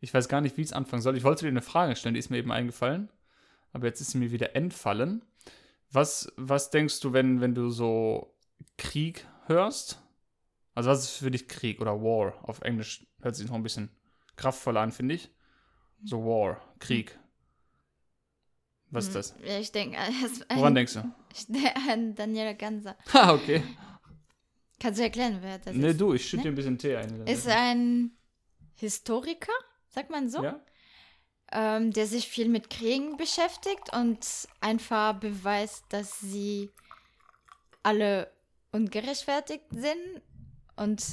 Ich weiß gar nicht, wie es anfangen soll. Ich wollte dir eine Frage stellen, die ist mir eben eingefallen. Aber jetzt ist sie mir wieder entfallen. Was, was denkst du, wenn, wenn du so Krieg hörst? Also, was ist für dich Krieg oder War? Auf Englisch hört sich noch ein bisschen kraftvoller an, finde ich. So War, Krieg. Was ist das? Ja, ich denke, Woran denkst du? Ich denke an Daniela Ganser. Ha, okay. Kannst du erklären, wer das Ne, ist? du, ich schütte Ne? dir ein bisschen Tee ein. Ist ein Historiker, sagt man so, ja? ähm, der sich viel mit Kriegen beschäftigt und einfach beweist, dass sie alle ungerechtfertigt sind und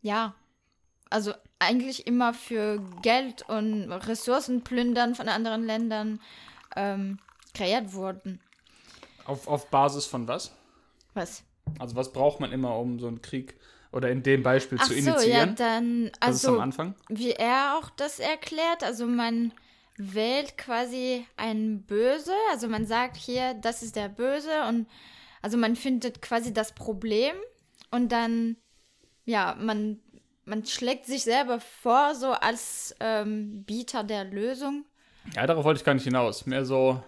ja, also eigentlich immer für Geld und Ressourcenplündern von anderen Ländern ähm, kreiert wurden. Auf, auf Basis von was? Was? Also, was braucht man immer, um so einen Krieg oder in dem Beispiel Ach zu so, ja, initiieren? dann, das ist am also Anfang. wie er auch das erklärt, also man wählt quasi einen Böse, also man sagt hier, das ist der Böse und also man findet quasi das Problem und dann, ja, man, man schlägt sich selber vor, so als ähm, Bieter der Lösung. Ja, darauf wollte ich gar nicht hinaus. Mehr so.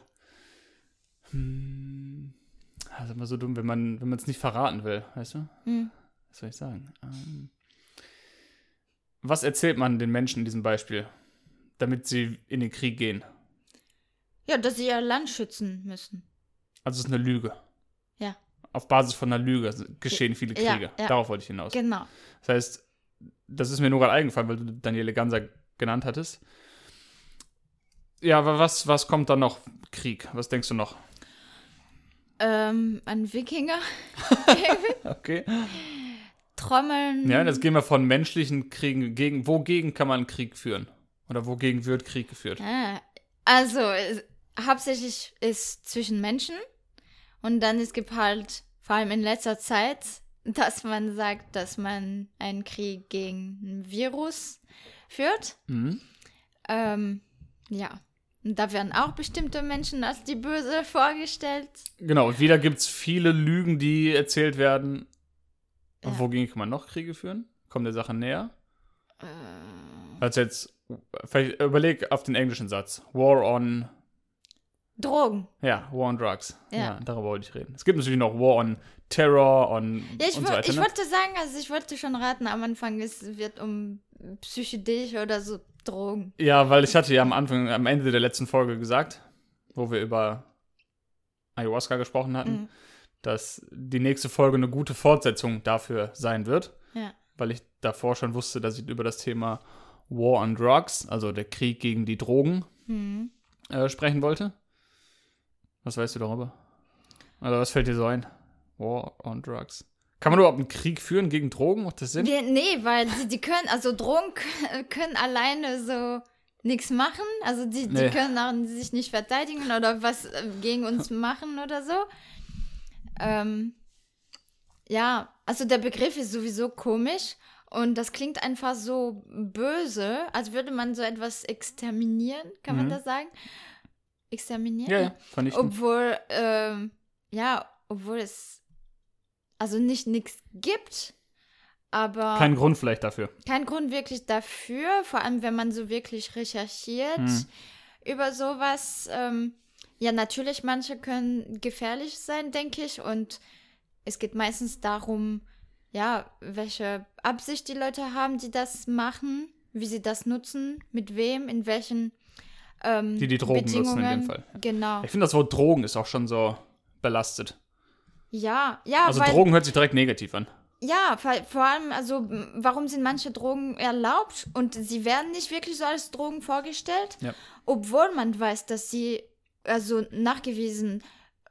Hm, also immer so dumm, wenn man es nicht verraten will, weißt du? Hm. Was soll ich sagen? Ähm, was erzählt man den Menschen in diesem Beispiel, damit sie in den Krieg gehen? Ja, dass sie ihr Land schützen müssen. Also es ist eine Lüge. Ja. Auf Basis von einer Lüge geschehen viele Ja, Kriege. ja. Darauf wollte ich hinaus. Genau. Das heißt, das ist mir nur gerade eingefallen, weil du Daniele Ganser genannt hattest. Ja, aber was, was kommt dann noch? Krieg. Was denkst du noch? Ähm, ein Wikinger, Okay. Trommeln. Ja, das gehen wir von menschlichen Kriegen gegen. Wogegen kann man Krieg führen? Oder wogegen wird Krieg geführt? Ah, also, es, hauptsächlich ist zwischen Menschen und dann es gibt halt, vor allem in letzter Zeit, dass man sagt, dass man einen Krieg gegen ein Virus führt. Mhm. Ähm, ja. Und da werden auch bestimmte Menschen als die Böse vorgestellt. Genau, und wieder gibt es viele Lügen, die erzählt werden. Und Ja. wogegen kann man noch Kriege führen? Kommt der Sache näher? Äh, Also jetzt, vielleicht überleg auf den englischen Satz. War on, Drogen. ja, War on Drugs. Ja. Ja. darüber wollte ich reden. Es gibt natürlich noch War on Terror, on Ja, ich, und so weiter. ich ne? wollte sagen, also ich wollte schon raten, am Anfang es wird um psychedelische oder so Drogen. Ja, weil ich hatte ja am Anfang, am Ende der letzten Folge gesagt, wo wir über Ayahuasca gesprochen hatten, Mhm. Dass die nächste Folge eine gute Fortsetzung dafür sein wird, Ja. weil ich davor schon wusste, dass ich über das Thema War on Drugs, also der Krieg gegen die Drogen, Mhm. äh, sprechen wollte. Was weißt du darüber? Oder was fällt dir so ein? War on Drugs. Kann man überhaupt einen Krieg führen gegen Drogen? Macht das Sinn? Wir, nee, weil die, die können, also Drogen können alleine so nichts machen. Also die, Nee. die können auch sich nicht verteidigen oder was äh, gegen uns machen oder so. Ähm, ja, also der Begriff ist sowieso komisch und das klingt einfach so böse, als würde man so etwas exterminieren, kann man Mhm. das sagen? Exterminieren? Ja, ja, vernichten. Obwohl, ähm, ja, obwohl es also nicht nichts gibt, aber Kein Grund vielleicht dafür. kein Grund wirklich dafür, vor allem wenn man so wirklich recherchiert Hm. über sowas. Ähm, ja, natürlich, manche können gefährlich sein, denke ich, und es geht meistens darum, ja, welche Absicht die Leute haben, die das machen, wie sie das nutzen, mit wem, in welchen ähm, Die die Drogen nutzen in dem. Fall. Genau. Ich finde, das Wort Drogen ist auch schon so belastet. Ja, ja, Also weil Drogen hört sich direkt negativ an. Ja, vor, allem, also, warum sind manche Drogen erlaubt und sie werden nicht wirklich so als Drogen vorgestellt, Ja. obwohl man weiß, dass sie, also nachgewiesen,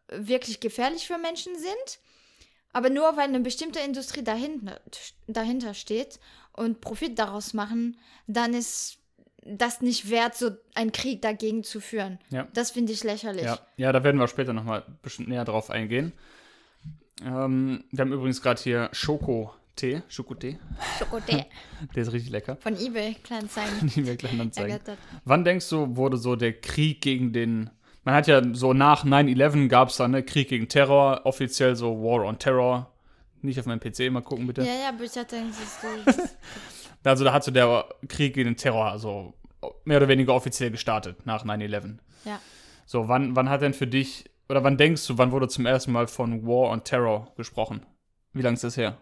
wirklich gefährlich für Menschen sind. Aber nur weil eine bestimmte Industrie dahinter, dahinter steht und Profit daraus machen, dann ist das nicht wert, so einen Krieg dagegen zu führen. Ja. Das finde ich lächerlich. Ja, ja da werden wir später nochmal bestimmt näher drauf eingehen. Ähm, wir haben übrigens gerade hier Schokotee. Schokotee. Schokolade Der ist richtig lecker. von eBay, Kleinanzeigen. Die wir gleich anzeigen. Ergattert. Wann denkst du, wurde so der Krieg gegen den. Man hat ja so nach 9-11 gab es dann ne, Krieg gegen Terror, offiziell so War on Terror. Nicht auf meinem PC mal gucken, bitte. Ja, ja, aber ich hatte es so. Also da hat so der Krieg gegen den Terror, also mehr oder weniger offiziell gestartet nach 9-11. Ja. So, wann, wann hat denn für dich, oder wann denkst du, wann wurde zum ersten Mal von War on Terror gesprochen? Wie lange ist das her?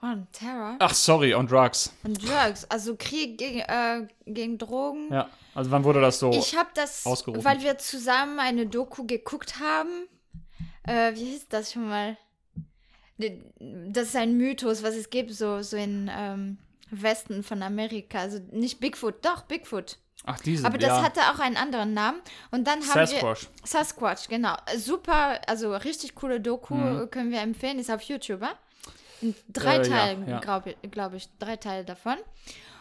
On Terror. Ach, sorry, on Drugs. Und Drugs. Also Krieg gegen, äh, gegen Drogen. Ja, also wann wurde das so? Ich habe das, ausgerufen. weil wir zusammen eine Doku geguckt haben. Äh, wie hieß das schon mal? Das ist ein Mythos, was es gibt, so, so in ähm, Westen von Amerika. Also nicht Bigfoot, doch, Bigfoot. Ach, diese, Aber das ja. hatte auch einen anderen Namen. Und dann haben wir. Sasquatch. Sasquatch, genau. Super, also richtig coole Doku Mhm. können wir empfehlen, ist auf YouTube. Ja? In drei Äh, ja, Teilen, ja. glaube glaub ich, drei Teile davon.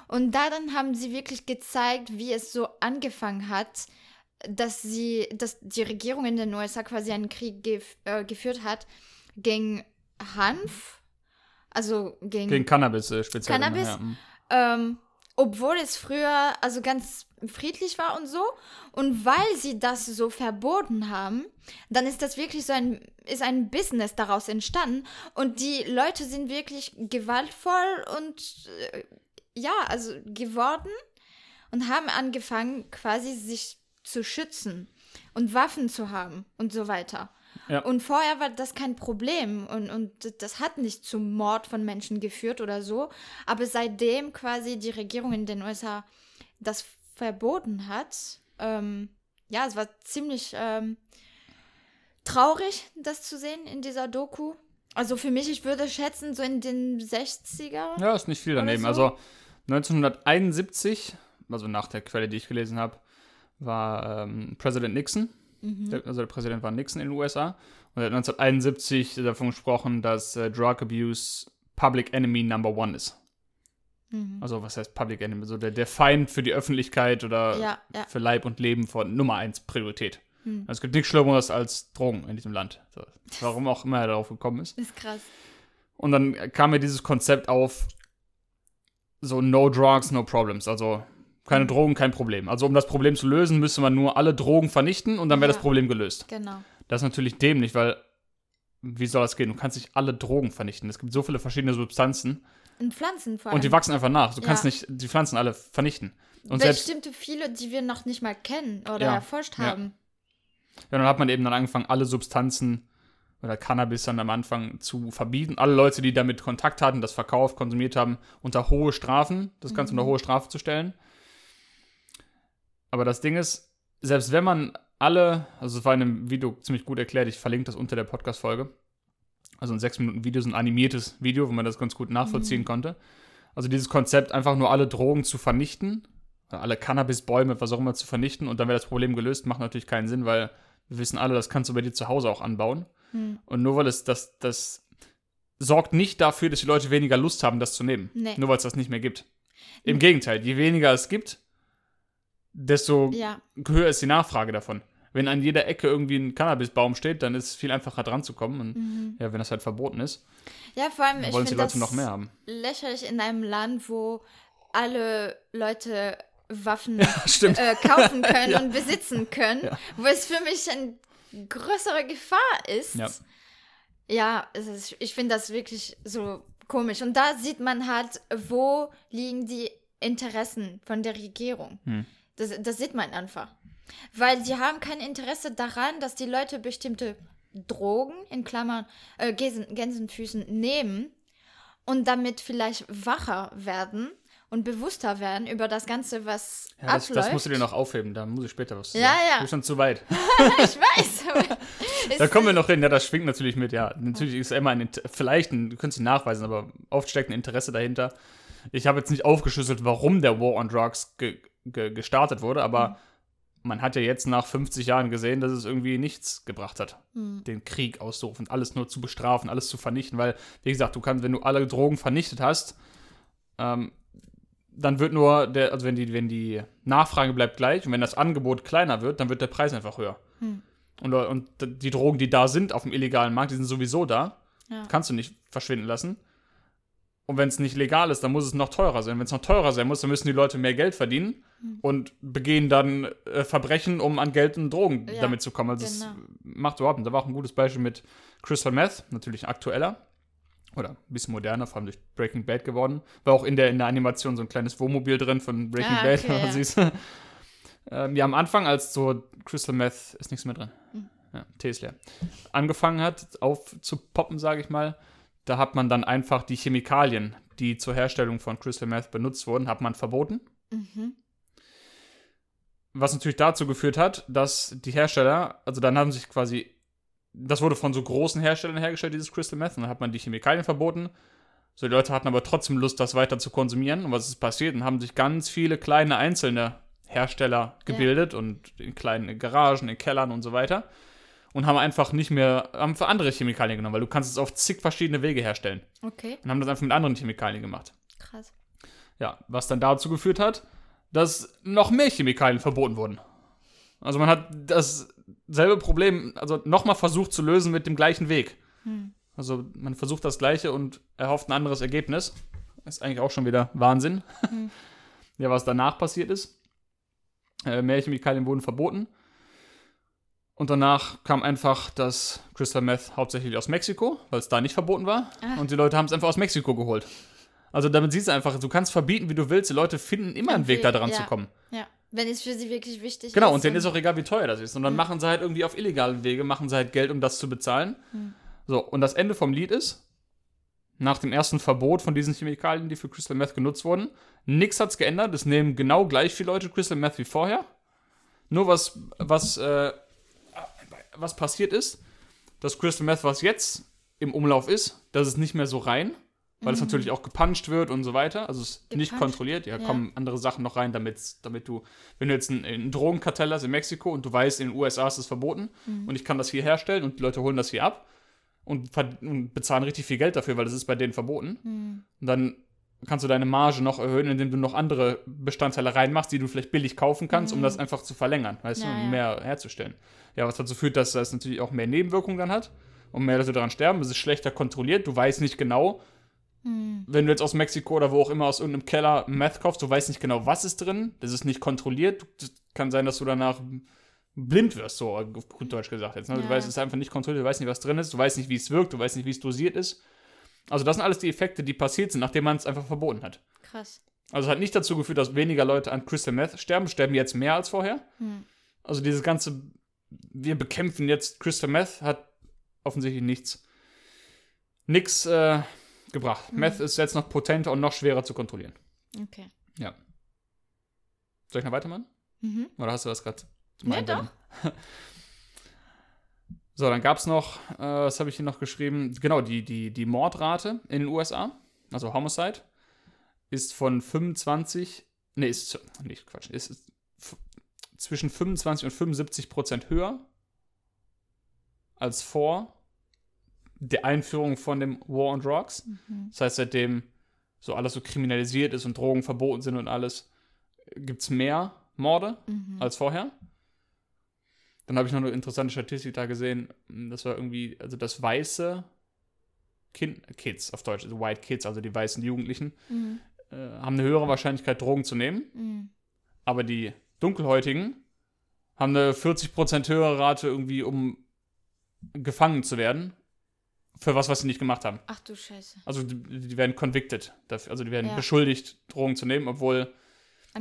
Und da dann haben sie wirklich gezeigt, wie es so angefangen hat, dass sie, dass die Regierung in den USA quasi einen Krieg gef äh, geführt hat gegen Hanf, also gegen, Gegen Cannabis äh, speziell. Cannabis? Ja, mm. ähm, obwohl es früher also ganz friedlich war und so. Und weil sie das so verboten haben, dann ist das wirklich so ein, ist ein Business daraus entstanden. Und die Leute sind wirklich gewaltvoll und äh, ja, also geworden und haben angefangen, quasi sich zu schützen und Waffen zu haben und so weiter. Ja. Und vorher war das kein Problem und, und das hat nicht zum Mord von Menschen geführt oder so. Aber seitdem quasi die Regierung in den USA das verboten hat, ähm, ja, es war ziemlich ähm, traurig, das zu sehen in dieser Doku. Also für mich, ich würde schätzen, so in den 60er. Ja, ist nicht viel daneben. So? Also 1971, also nach der Quelle, die ich gelesen habe, war ähm, Präsident Nixon. Mhm. Der, also der Präsident war Nixon in den USA. Und er hat 1971 davon gesprochen, dass äh, Drug Abuse Public Enemy Number One ist. Mhm. Also was heißt Public Enemy? So der, der Feind für die Öffentlichkeit oder Ja, ja. für Leib und Leben von Nummer eins Priorität. Hm. Also es gibt nichts Schlimmeres als Drogen in diesem Land. So, warum auch immer er darauf gekommen ist. Ist krass. Und dann kam mir dieses Konzept auf, so no drugs, no problems. Also keine Mhm. Drogen, kein Problem. Also um das Problem zu lösen, müsste man nur alle Drogen vernichten und dann wäre Ja. das Problem gelöst. Genau. Das ist natürlich dämlich, weil wie soll das gehen? Du kannst nicht alle Drogen vernichten. Es gibt so viele verschiedene Substanzen Und Pflanzen vor allem. und die wachsen einfach nach. Du kannst Ja. nicht die Pflanzen alle vernichten. Und selbst Bestimmte viele, die wir noch nicht mal kennen oder Ja, erforscht ja. haben. Ja, dann hat man eben dann angefangen, alle Substanzen oder Cannabis dann am Anfang zu verbieten. Alle Leute, die damit Kontakt hatten, das verkauft, konsumiert haben, unter hohe Strafen, das Ganze Mhm. unter hohe Strafe zu stellen. Aber das Ding ist, selbst wenn man alle, also es war in einem Video ziemlich gut erklärt, ich verlinke das unter der Podcast-Folge. Also ein 6 Minuten Video, so ein animiertes Video, wo man das ganz gut nachvollziehen Mhm. konnte. Also dieses Konzept, einfach nur alle Drogen zu vernichten, alle Cannabisbäume, was auch immer zu vernichten und dann wäre das Problem gelöst, macht natürlich keinen Sinn, weil wir wissen alle, das kannst du bei dir zu Hause auch anbauen. Hm. Und nur weil es das, das sorgt nicht dafür, dass die Leute weniger Lust haben, das zu nehmen. Nee. Nur weil es das nicht mehr gibt. Im Gegenteil, je weniger es gibt, desto Ja, höher ist die Nachfrage davon. Wenn an jeder Ecke irgendwie ein Cannabisbaum steht, dann ist es viel einfacher dran zu kommen. Und Mhm. ja, wenn das halt verboten ist, ja, vor allem, ich wollen die finde Leute das noch mehr haben. lächerlich in einem Land, wo alle Leute Waffen Stimmt. äh, kaufen können Ja. und besitzen können, Ja. wo es für mich eine größere Gefahr ist. Ja. Ja, ist, ich finde das wirklich so komisch. Und da sieht man halt, wo liegen die Interessen von der Regierung. Hm. Das, das sieht man einfach. Weil sie haben kein Interesse daran, dass die Leute bestimmte Drogen, in Klammern äh, Gänsen, Gänsenfüßen, nehmen und damit vielleicht wacher werden und bewusster werden über das Ganze, was Ja, das, abläuft. das musst du dir noch aufheben, da muss ich später was zu Ja, sagen. ja. Du bist schon zu weit. ich weiß. Da kommen wir noch hin. Ja, das schwingt natürlich mit. Ja, natürlich ist immer ein, vielleicht, ein, du könntest ihn nachweisen, aber oft steckt ein Interesse dahinter. Ich habe jetzt nicht aufgeschlüsselt, warum der War on Drugs ge, ge, gestartet wurde, aber man hat ja jetzt nach 50 Jahren gesehen, dass es irgendwie nichts gebracht hat, Hm. den Krieg auszurufen, alles nur zu bestrafen, alles zu vernichten, weil, wie gesagt, du kannst, wenn du alle Drogen vernichtet hast, ähm, dann wird nur der, also wenn die, wenn die Nachfrage bleibt gleich und wenn das Angebot kleiner wird, dann wird der Preis einfach höher. Hm. Und, und die Drogen, die da sind auf dem illegalen Markt, die sind sowieso da. Ja. Kannst du nicht verschwinden lassen. Und wenn es nicht legal ist, dann muss es noch teurer sein. Wenn es noch teurer sein muss, dann müssen die Leute mehr Geld verdienen Hm. und begehen dann äh, Verbrechen, um an Geld und Drogen Ja, damit zu kommen. Also genau. es macht überhaupt nicht. Da war auch ein gutes Beispiel mit Crystal Meth, natürlich aktueller. Oder ein bisschen moderner, vor allem durch Breaking Bad geworden. War auch in der, in der Animation so ein kleines Wohnmobil drin von Breaking Ah, Bad, okay, wenn man ja. siehst. ähm, ja, am Anfang, als so Crystal Meth, ist nichts mehr drin. Hm. Ja, Tee ist leer. Angefangen hat, aufzupoppen, sage ich mal, da hat man dann einfach die Chemikalien, die zur Herstellung von Crystal Meth benutzt wurden, hat man verboten. Mhm. Was natürlich dazu geführt hat, dass die Hersteller, also dann haben sich quasi, das wurde von so großen Herstellern hergestellt, dieses Crystal Meth, und dann hat man die Chemikalien verboten. So, die Leute hatten aber trotzdem Lust, das weiter zu konsumieren. Und was ist passiert? Dann haben sich ganz viele kleine einzelne Hersteller gebildet und in kleinen Garagen, in Kellern und so weiter. Und haben einfach nicht mehr, haben für andere Chemikalien genommen, weil du kannst es auf zig verschiedene Wege herstellen. Okay, Und haben das einfach mit anderen Chemikalien gemacht. krass. Ja, was dann dazu geführt hat, dass noch mehr Chemikalien verboten wurden. Also man hat dasselbe Problem, also nochmal versucht zu lösen mit dem gleichen Weg. Hm. Also man versucht das gleiche und erhofft ein anderes Ergebnis. Ist eigentlich auch schon wieder Wahnsinn. Hm. Ja, was danach passiert ist. Äh, mehr Chemikalien wurden verboten. Und danach kam einfach das Crystal Meth hauptsächlich aus Mexiko, weil es da nicht verboten war. Ah. Und die Leute haben es einfach aus Mexiko geholt. Also damit siehst du einfach, du kannst verbieten, wie du willst. Die Leute finden immer einen Weg, da dran ja. zu kommen. Ja, wenn es für sie wirklich wichtig Genau, ist. und denen ist auch egal, wie teuer das ist. Und dann Mhm. machen sie halt irgendwie auf illegalen Wege, machen sie halt Geld, um das zu bezahlen. Mhm. So, und das Ende vom Lied ist, nach dem ersten Verbot von diesen Chemikalien, die für Crystal Meth genutzt wurden, nichts hat's geändert. Es nehmen genau gleich viele Leute Crystal Meth wie vorher. Nur was, was, äh, was passiert ist, das Crystal Meth, was jetzt im Umlauf ist, das ist nicht mehr so rein, weil es natürlich auch gepuncht wird und so weiter. Also es ist nicht Gepuncht? kontrolliert. Ja, Ja. kommen andere Sachen noch rein, damit's, damit du, wenn du jetzt ein, ein Drogenkartell hast in Mexiko und du weißt, in den USA ist es verboten und ich kann das hier herstellen und die Leute holen das hier ab und, und bezahlen richtig viel Geld dafür, weil das ist bei denen verboten. Hm. Und dann kannst du deine Marge noch erhöhen, indem du noch andere Bestandteile reinmachst, die du vielleicht billig kaufen kannst, um das einfach zu verlängern, weißt du, Ja, um ja. mehr herzustellen. Ja, was dazu führt, dass das natürlich auch mehr Nebenwirkungen dann hat und mehr Leute daran sterben. Es ist schlechter kontrolliert, du weißt nicht genau, Hm. wenn du jetzt aus Mexiko oder wo auch immer aus irgendeinem Keller Meth kaufst, du weißt nicht genau, was ist drin, das ist nicht kontrolliert. Das kann sein, dass du danach blind wirst, so auf gut Deutsch gesagt jetzt. Ne? Du Ja. weißt, es ist einfach nicht kontrolliert, du weißt nicht, was drin ist, du weißt nicht, wie es wirkt, du weißt nicht, wie es dosiert ist. Also das sind alles die Effekte, die passiert sind, nachdem man es einfach verboten hat. Krass. Also es hat nicht dazu geführt, dass weniger Leute an Crystal Meth sterben, sterben jetzt mehr als vorher. Hm. Also dieses ganze, wir bekämpfen jetzt Crystal Meth, hat offensichtlich nichts, nix äh, gebracht. Mhm. Meth ist jetzt noch potenter und noch schwerer zu kontrollieren. Okay. Ja. Soll ich noch weitermachen? Mhm. Oder hast du das gerade? Ja, doch. So, dann gab es noch, äh, was habe ich hier noch geschrieben? Genau, die, die, die Mordrate in den USA, also Homicide, ist von 25, nee, ist, nicht Quatsch, ist, ist zwischen 25 und 75 Prozent höher als vor der Einführung von dem War on Drugs. Mhm. Das heißt, seitdem so alles so kriminalisiert ist und Drogen verboten sind und alles, gibt es mehr Morde Mhm. als vorher. Dann habe ich noch eine interessante Statistik da gesehen. Das war irgendwie, also das weiße kind, Kids auf Deutsch, also White Kids, also die weißen Jugendlichen, Mhm. äh, haben eine höhere Wahrscheinlichkeit, Drogen zu nehmen. Mhm. Aber die Dunkelhäutigen haben eine 40% höhere Rate, irgendwie, um gefangen zu werden. Für was, was sie nicht gemacht haben. Ach du Scheiße. Also die, die werden convicted. Dafür, also die werden Ja. beschuldigt, Drogen zu nehmen, obwohl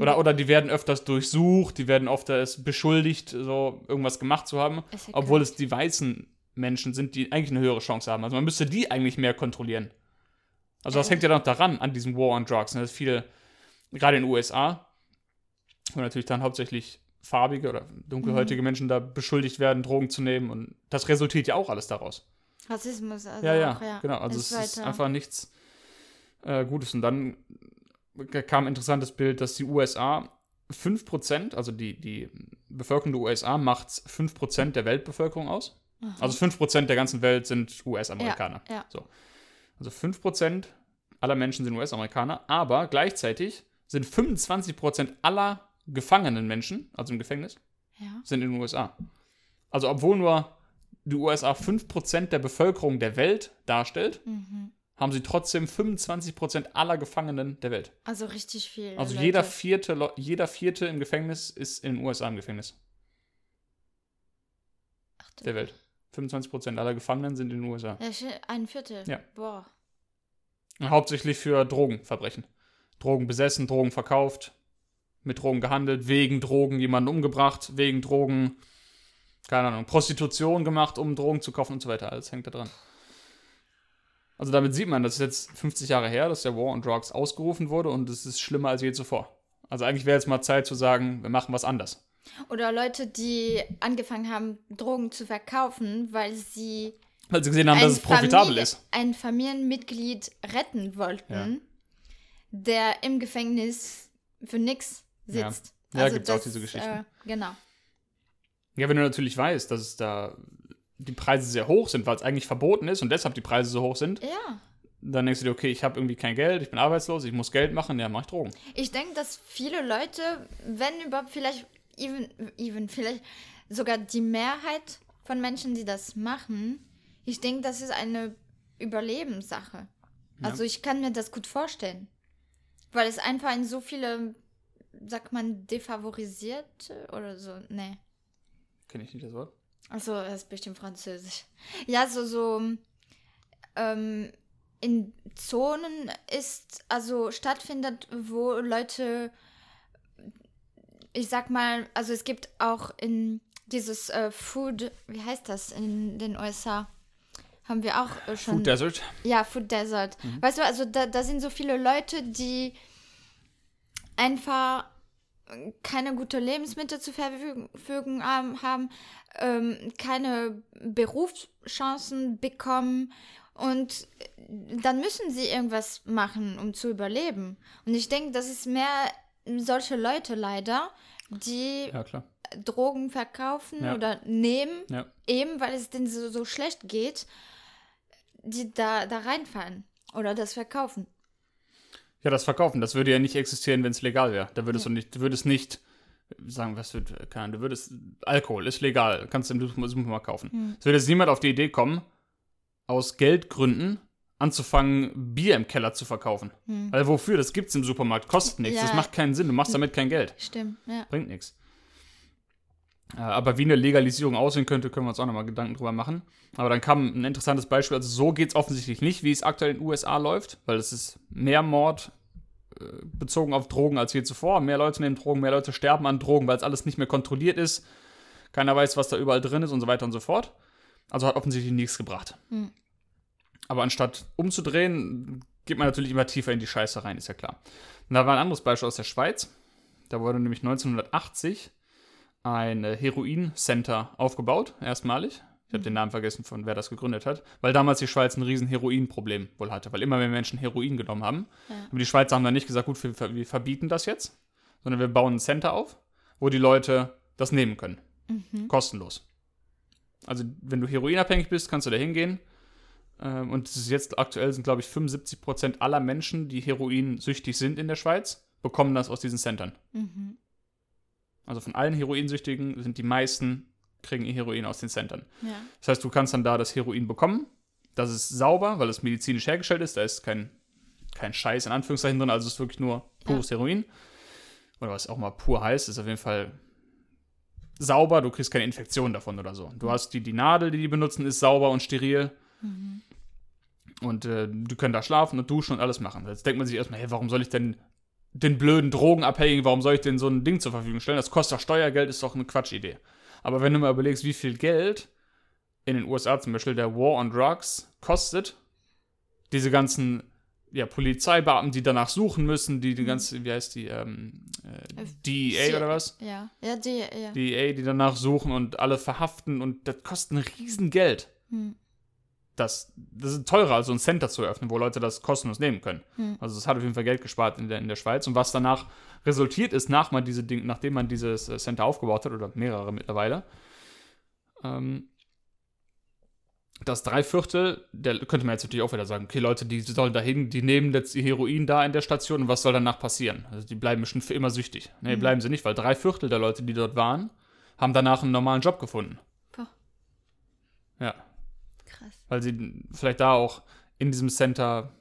oder, oder die werden öfters durchsucht, die werden oft als beschuldigt, so irgendwas gemacht zu haben, ja obwohl es die weißen Menschen sind, die eigentlich eine höhere Chance haben. Also man müsste die eigentlich mehr kontrollieren. Also das hängt ja noch daran, an diesem War on Drugs. Ne? Das ist viel, gerade in den USA, wo natürlich dann hauptsächlich farbige oder dunkelhäutige Menschen da beschuldigt werden, Drogen zu nehmen. Und das resultiert ja auch alles daraus. Rassismus, also Ja, ja, auch, ja. genau. Also Ist es ist einfach nichts äh, Gutes. Und dann kam ein interessantes Bild, dass die USA 5%, also die, die Bevölkerung der USA macht 5% der Weltbevölkerung aus. Aha. Also 5% der ganzen Welt sind US-Amerikaner. Ja, ja. So. Also 5% aller Menschen sind US-Amerikaner, aber gleichzeitig sind 25% aller gefangenen Menschen, also im Gefängnis, ja. sind in den USA. Also obwohl nur die USA 5% der Bevölkerung der Welt darstellt, Mhm. Haben sie trotzdem 25% aller Gefangenen der Welt. Also richtig viel. Also Leute. jeder vierte, jeder vierte im Gefängnis ist in den USA im Gefängnis Ach, der Welt. 25% aller Gefangenen sind in den USA. Ein Viertel. Ja. Boah. Hauptsächlich für Drogenverbrechen. Drogen besessen, Drogen verkauft, mit Drogen gehandelt, wegen Drogen jemanden umgebracht, wegen Drogen, keine Ahnung, Prostitution gemacht, um Drogen zu kaufen und so weiter. Alles hängt da dran. Also damit sieht man, das ist jetzt 50 Jahre her, dass der War on Drugs ausgerufen wurde und es ist schlimmer als je zuvor. Also eigentlich wäre jetzt mal Zeit zu sagen, wir machen was anders. Oder Leute, die angefangen haben, Drogen zu verkaufen, weil sie Weil sie gesehen haben, dass es profitabel Familie- ist. ein Familienmitglied retten wollten, Ja. der im Gefängnis für nichts Ja. sitzt. Ja, gibt's auch diese Äh, Geschichten. genau. Ja, wenn du natürlich weißt, dass es da die Preise sehr hoch sind, weil es eigentlich verboten ist und deshalb die Preise so hoch sind, Ja. dann denkst du dir, okay, ich habe irgendwie kein Geld, ich bin arbeitslos, ich muss Geld machen, ja, mach ich Drogen. Ich denke, dass viele Leute, wenn überhaupt vielleicht, even, even vielleicht sogar die Mehrheit von Menschen, die das machen, ich denke, das ist eine Überlebenssache. Also ich kann mir das gut vorstellen. Weil es einfach in so viele, sagt man, defavorisierte oder so, nee. Kenne ich nicht das Wort? Also, das ist bestimmt Französisch. Ja, so, so ähm, in Zonen ist, also stattfindet, wo Leute, ich sag mal, also es gibt auch in dieses äh, Food, wie heißt das in den USA? Haben wir auch äh, schon. Food Desert. Ja, Food Desert. Weißt du, also da, da sind so viele Leute, die einfach keine gute Lebensmittel zur Verfügung haben, haben ähm, keine Berufschancen bekommen und dann müssen sie irgendwas machen, um zu überleben. Und ich denke, das ist mehr solche Leute leider, die Ja. Drogen verkaufen Ja. oder nehmen, Ja. eben weil es denen so, so schlecht geht, die da, da reinfallen oder das verkaufen. Ja, das Verkaufen, das würde ja nicht existieren, wenn es legal wäre. Da würdest Ja. du nicht, du würdest nicht sagen, was wird, keine Ahnung, du würdest, Alkohol ist legal, kannst du im Super- Supermarkt kaufen. Hm. Es würde jetzt niemand auf die Idee kommen, aus Geldgründen anzufangen, Bier im Keller zu verkaufen. Hm. Weil wofür? Das gibt's im Supermarkt, kostet nichts, das Ja. macht keinen Sinn, du machst damit kein Geld, Stimmt, ja. bringt nichts. Äh, Aber wie eine Legalisierung aussehen könnte, können wir uns auch nochmal Gedanken drüber machen. Aber dann kam ein interessantes Beispiel. Also so geht es offensichtlich nicht, wie es aktuell in den USA läuft, weil es ist mehr Mord äh, bezogen auf Drogen als je zuvor. Mehr Leute nehmen Drogen, mehr Leute sterben an Drogen, weil es alles nicht mehr kontrolliert ist. Keiner weiß, was da überall drin ist und so weiter und so fort. Also hat offensichtlich nichts gebracht. Hm. Aber anstatt umzudrehen, geht man natürlich immer tiefer in die Scheiße rein, ist ja klar. Und da war ein anderes Beispiel aus der Schweiz. Da wurde nämlich 1980 ein äh, Heroin-Center aufgebaut, erstmalig. Ich habe den Namen vergessen, von wer das gegründet hat. Weil damals die Schweiz ein riesen Heroin-Problem wohl hatte, weil immer mehr Menschen Heroin genommen haben. Ja. Aber die Schweizer haben dann nicht gesagt, gut, wir, wir verbieten das jetzt, sondern wir bauen ein Center auf, wo die Leute das nehmen können. Mhm. Kostenlos. Also, wenn du heroinabhängig bist, kannst du da hingehen. Ähm, und es ist jetzt aktuell sind, glaube ich, 75% aller Menschen, die heroinsüchtig sind in der Schweiz, bekommen das aus diesen Centern. Mhm. Also von allen Heroinsüchtigen sind die meisten, kriegen ihr Heroin aus den Centern. Ja. Das heißt, du kannst dann da das Heroin bekommen. Das ist sauber, weil es medizinisch hergestellt ist. Da ist kein, kein Scheiß in Anführungszeichen drin. Also es ist wirklich nur pures Heroin. Oder was auch mal pur heißt, ist auf jeden Fall sauber. Du kriegst keine Infektion davon oder so. Du hast die, die Nadel, die die benutzen, ist sauber und steril. Mhm. Und äh, die können da schlafen und duschen und alles machen. Jetzt denkt man sich erstmal, hey, warum soll ich denn den blöden Drogenabhängigen, warum soll ich denn so ein Ding zur Verfügung stellen? Das kostet doch Steuergeld, ist doch eine Quatschidee. Aber wenn du mal überlegst, wie viel Geld in den USA zum Beispiel der War on Drugs kostet, diese ganzen ja, Polizeibeamten, die danach suchen müssen, die die ganze, wie heißt die, ähm, äh, DEA oder was? Ja, ja, die, ja. DEA, die danach suchen und alle verhaften und das kostet ein Riesengeld. Hm. Das, das ist teurer, als so ein Center zu eröffnen, wo Leute das kostenlos nehmen können. Hm. Also es hat auf jeden Fall Geld gespart in der, in der Schweiz. Und was danach resultiert ist, nach man diese Ding, nachdem man dieses äh, Center aufgebaut hat, oder mehrere mittlerweile, ähm, dass drei Viertel, der könnte man jetzt natürlich auch wieder sagen, okay, Leute, die sollen dahin, die nehmen jetzt ihr Heroin da in der Station und was soll danach passieren? Also die bleiben bestimmt für immer süchtig. Nee, Mhm. bleiben sie nicht, weil drei Viertel der Leute, die dort waren, haben danach einen normalen Job gefunden. Boah, Ja. Krass. weil sie vielleicht da auch in diesem Center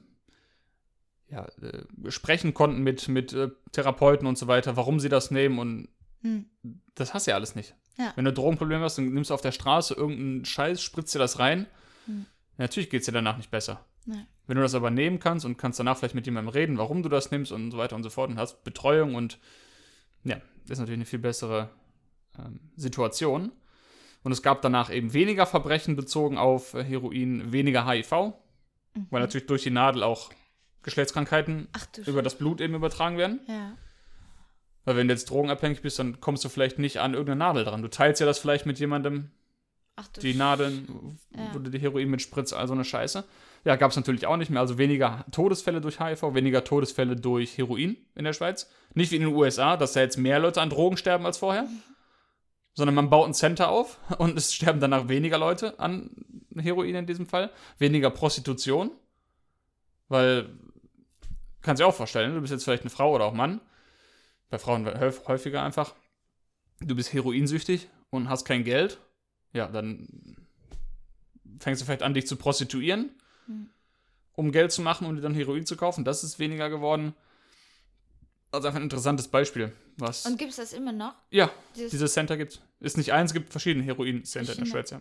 ja, äh, sprechen konnten mit, mit äh, Therapeuten und so weiter, warum sie das nehmen und Hm. das hast du ja alles nicht. Ja. Wenn du Drogenprobleme hast, dann nimmst du auf der Straße irgendeinen Scheiß, spritzt dir das rein. Hm. Natürlich geht es dir danach nicht besser. Nee. Wenn du das aber nehmen kannst und kannst danach vielleicht mit jemandem reden, warum du das nimmst und so weiter und so fort und hast Betreuung und ja, das ist natürlich eine viel bessere ähm, Situation. Und es gab danach eben weniger Verbrechen bezogen auf äh, Heroin, weniger HIV, Mhm. weil natürlich durch die Nadel auch Geschlechtskrankheiten Ach über das Blut eben übertragen werden. Ja. Weil wenn du jetzt drogenabhängig bist, dann kommst du vielleicht nicht an irgendeine Nadel dran. Du teilst ja das vielleicht mit jemandem, Ach du die Nadeln, Ja. die Heroin mit spritzt, all so eine Scheiße. Ja, gab es natürlich auch nicht mehr. Also weniger Todesfälle durch HIV, weniger Todesfälle durch Heroin in der Schweiz. Nicht wie in den USA, dass da jetzt mehr Leute an Drogen sterben als vorher. Sondern man baut ein Center auf und es sterben danach weniger Leute an Heroin in diesem Fall. Weniger Prostitution. Weil, kannst dir auch vorstellen, du bist jetzt vielleicht eine Frau oder auch Mann. Bei Frauen häuf- häufiger einfach. Du bist heroinsüchtig und hast kein Geld. Ja, dann fängst du vielleicht an, dich zu prostituieren, Hm. um Geld zu machen, um dir dann Heroin zu kaufen. Das ist weniger geworden. Also einfach ein interessantes Beispiel. Was. Und gibt es das immer noch? ja, Dieses dieses Center gibt Ist nicht eins, gibt verschiedene Heroin-Center in der. Schweiz, ja.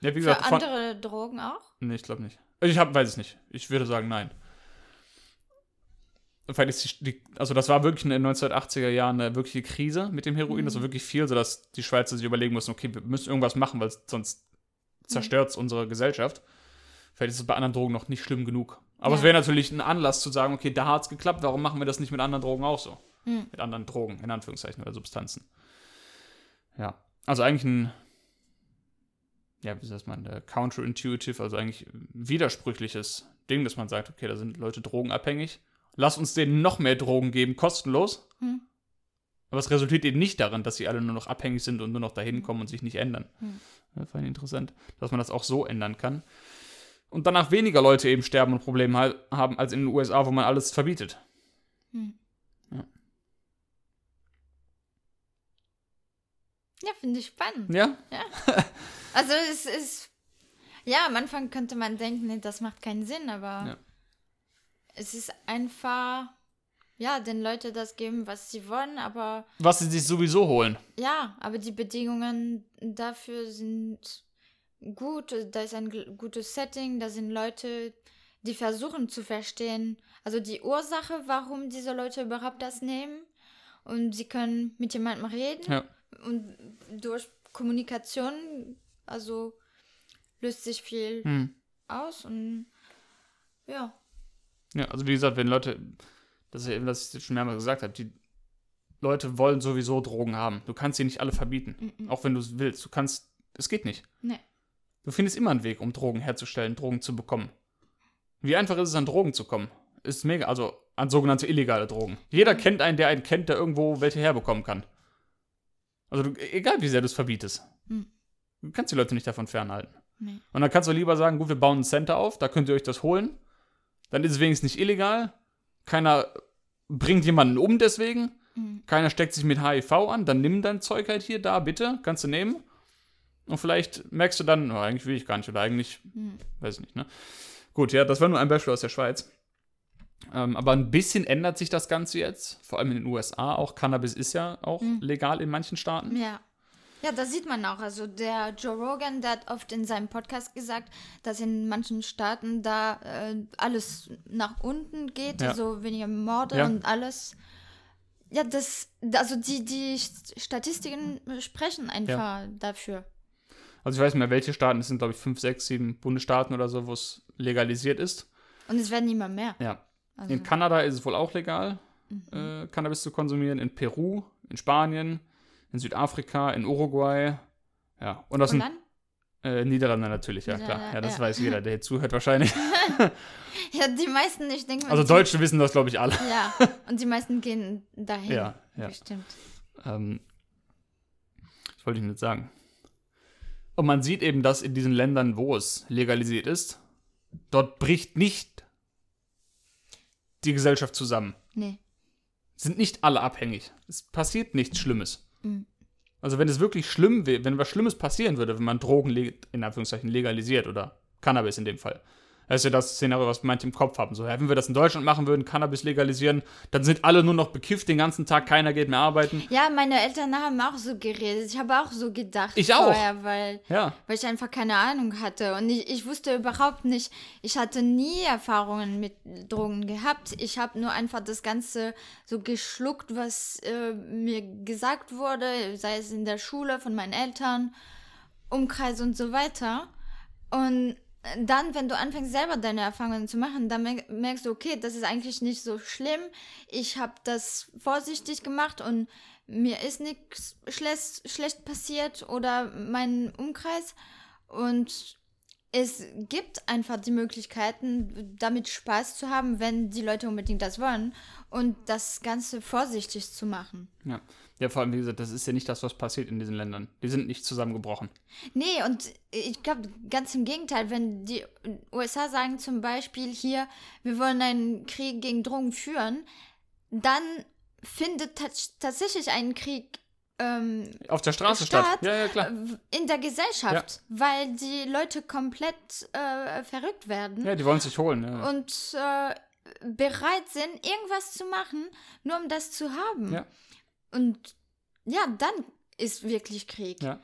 Ja, wie für gesagt, von, andere Drogen auch? Nee, ich glaube nicht. Also Ich hab, weiß es nicht. Ich würde sagen, nein. Vielleicht ist die, also das war wirklich in den 1980er Jahren eine wirkliche Krise mit dem Heroin. Das war wirklich viel, sodass die Schweizer sich überlegen mussten, okay, wir müssen irgendwas machen, weil sonst zerstört es unsere Gesellschaft. Vielleicht ist es bei anderen Drogen noch nicht schlimm genug. Aber es Ja. wäre natürlich ein Anlass zu sagen, okay, da hat es geklappt, warum machen wir das nicht mit anderen Drogen auch so? Hm. Mit anderen Drogen, in Anführungszeichen, oder Substanzen. Ja. Also eigentlich ein, ja, wie sagt man, äh, counterintuitive, also eigentlich widersprüchliches Ding, dass man sagt, okay, da sind Leute drogenabhängig. Lass uns denen noch mehr Drogen geben, kostenlos. Hm. Aber es resultiert eben nicht daran, dass sie alle nur noch abhängig sind und nur noch dahin kommen und sich nicht ändern. Hm. Ja, fand ich interessant, dass man das auch so ändern kann. Und danach weniger Leute eben sterben und Probleme haben als in den USA, wo man alles verbietet. Hm. Ja, finde ich spannend. Ja? Also es ist, ja, am Anfang könnte man denken, nee, das macht keinen Sinn, aber Ja. es ist einfach, ja, den Leuten das geben, was sie wollen, aber Was sie sich sowieso holen. ja, aber die Bedingungen dafür sind gut, da ist ein gutes Setting, da sind Leute, die versuchen zu verstehen, also die Ursache, warum diese Leute überhaupt das nehmen und sie können mit jemandem reden Ja. Und durch Kommunikation, also löst sich viel Hm. aus und ja. Ja, also wie gesagt, wenn Leute, das ist ja eben, was ich schon mehrmals gesagt habe, die Leute wollen sowieso Drogen haben. Du kannst sie nicht alle verbieten. Mhm. Auch wenn du es willst. Du kannst, es geht nicht. Nee. Du findest immer einen Weg, um Drogen herzustellen, Drogen zu bekommen. Wie einfach ist es, an Drogen zu kommen? Ist mega, also an sogenannte illegale Drogen. Jeder kennt einen, der einen kennt, der irgendwo welche herbekommen kann. Also du, egal wie sehr du es verbietest. Mhm. Du kannst die Leute nicht davon fernhalten. Nee. Und dann kannst du lieber sagen, gut, wir bauen ein Center auf, da könnt ihr euch das holen. Dann ist es wenigstens nicht illegal. Keiner bringt jemanden um deswegen. Mhm. Keiner steckt sich mit HIV an. Dann nimm dein Zeug halt hier, da, bitte. Kannst du nehmen. Und vielleicht merkst du dann, oh, eigentlich will ich gar nicht. Oder eigentlich, Mhm. weiß ich nicht, ne? Gut, ja, das war nur ein Beispiel aus der Schweiz. Ähm, aber ein bisschen ändert sich das Ganze jetzt. Vor allem in den USA auch. Cannabis ist ja auch Mhm. legal in manchen Staaten. Ja. Ja, das sieht man auch. Also der Joe Rogan, der hat oft in seinem Podcast gesagt, dass in manchen Staaten da äh, alles nach unten geht, Ja. so weniger Morde Ja. und alles. Ja, das, also die, die Statistiken sprechen einfach dafür. Also ich weiß nicht mehr, welche Staaten. Es sind, glaube ich, fünf, sechs, sieben Bundesstaaten oder so, wo es legalisiert ist. Und es werden immer mehr. Ja. Also, In Kanada ist es wohl auch legal, Mhm. äh, Cannabis zu konsumieren. In Peru, in Spanien, in Südafrika, in Uruguay. Ja, und das und sind dann? äh, Niederlande natürlich, ja Ja, klar. Ja, das ja. weiß jeder, der hier zuhört wahrscheinlich. Ja, die meisten, ich denke mal. Also Deutsche wissen das, glaube ich, alle. Ja, und die meisten gehen dahin. Ja, ja. Bestimmt. Ähm, was wollte ich jetzt sagen? Und man sieht eben, dass in diesen Ländern, wo es legalisiert ist, dort bricht nicht die Gesellschaft zusammen. Nee. Sind nicht alle abhängig. Es passiert nichts Schlimmes. Mhm. Also wenn es wirklich schlimm wäre, wenn was Schlimmes passieren würde, wenn man Drogen in Anführungszeichen legalisiert oder Cannabis in dem Fall, Das ist ja das Szenario, was manche im Kopf haben. So, ja, wenn wir das in Deutschland machen würden, Cannabis legalisieren, dann sind alle nur noch bekifft den ganzen Tag, keiner geht mehr arbeiten. Ja, meine Eltern haben auch so geredet. Ich habe auch so gedacht. Ich auch. Vorher, weil, Ja. weil ich einfach keine Ahnung hatte. Und ich, ich wusste überhaupt nicht, ich hatte nie Erfahrungen mit Drogen gehabt. Ich habe nur einfach das Ganze so geschluckt, was äh, mir gesagt wurde, sei es in der Schule von meinen Eltern, Umkreis und so weiter. Und dann, wenn du anfängst, selber deine Erfahrungen zu machen, dann mer- merkst du, okay, das ist eigentlich nicht so schlimm. Ich habe das vorsichtig gemacht und mir ist nichts schlecht, schlecht passiert oder mein Umkreis. Und es gibt einfach die Möglichkeiten, damit Spaß zu haben, wenn die Leute unbedingt das wollen und das Ganze vorsichtig zu machen. Ja. Ja, vor allem, wie gesagt, das ist ja nicht das, was passiert in diesen Ländern. Die sind nicht zusammengebrochen. Nee, und ich glaube, ganz im Gegenteil, wenn die USA sagen zum Beispiel hier, wir wollen einen Krieg gegen Drogen führen, dann findet tats tatsächlich ein Krieg ähm, Auf der Straße Staat, statt. Ja, ja, klar. in der Gesellschaft, weil die Leute komplett äh, verrückt werden Ja, die wollen sich holen. Ja. und äh, bereit sind, irgendwas zu machen, nur um das zu haben. Ja. Und ja, dann ist wirklich Krieg. Ja.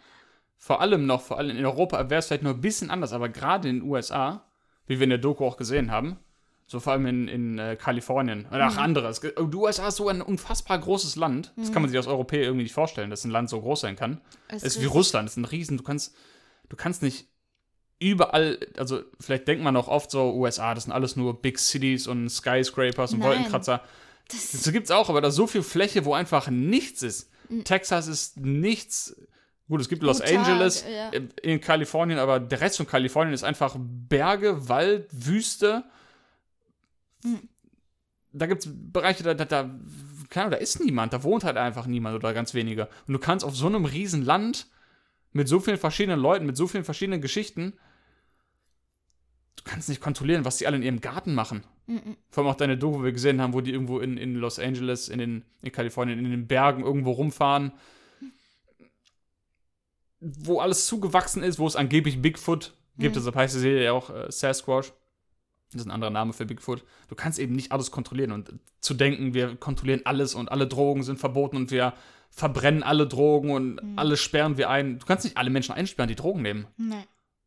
Vor allem noch, vor allem in Europa wäre es vielleicht noch ein bisschen anders, aber gerade in den USA, wie wir in der Doku auch gesehen haben, so vor allem in, in äh, Kalifornien oder auch andere. Es, ge- die USA ist so ein unfassbar großes Land. Das kann man sich als Europäer irgendwie nicht vorstellen, dass ein Land so groß sein kann. Es Es ist wie Russland, es ist ein Riesen, du kannst, du kannst nicht überall, also vielleicht denkt man auch oft so, USA, das sind alles nur Big Cities und Skyscrapers und Nein. Wolkenkratzer. Das, Das gibt's auch, aber da ist so viel Fläche, wo einfach nichts ist. Texas ist nichts. Gut, es gibt Los Utah, Angeles ja. in Kalifornien, aber der Rest von Kalifornien ist einfach Berge, Wald, Wüste. Da gibt es Bereiche, da, da, da, keine Ahnung, da ist niemand, da wohnt halt einfach niemand oder ganz wenige. Und du kannst auf so einem riesen Land mit so vielen verschiedenen Leuten, mit so vielen verschiedenen Geschichten, du kannst nicht kontrollieren, was die alle in ihrem Garten machen. Vor allem auch deine Doku, wo wir gesehen haben, wo die irgendwo in, in Los Angeles, in, den, in Kalifornien, in den Bergen irgendwo rumfahren. Wo alles zugewachsen ist, wo es angeblich Bigfoot gibt. Deshalb heißt die Serie ja auch äh, Sasquatch. Das ist ein anderer Name für Bigfoot. Du kannst eben nicht alles kontrollieren. Und zu denken, wir kontrollieren alles und alle Drogen sind verboten und wir verbrennen alle Drogen und alle sperren wir ein. Du kannst nicht alle Menschen einsperren, die Drogen nehmen. nee.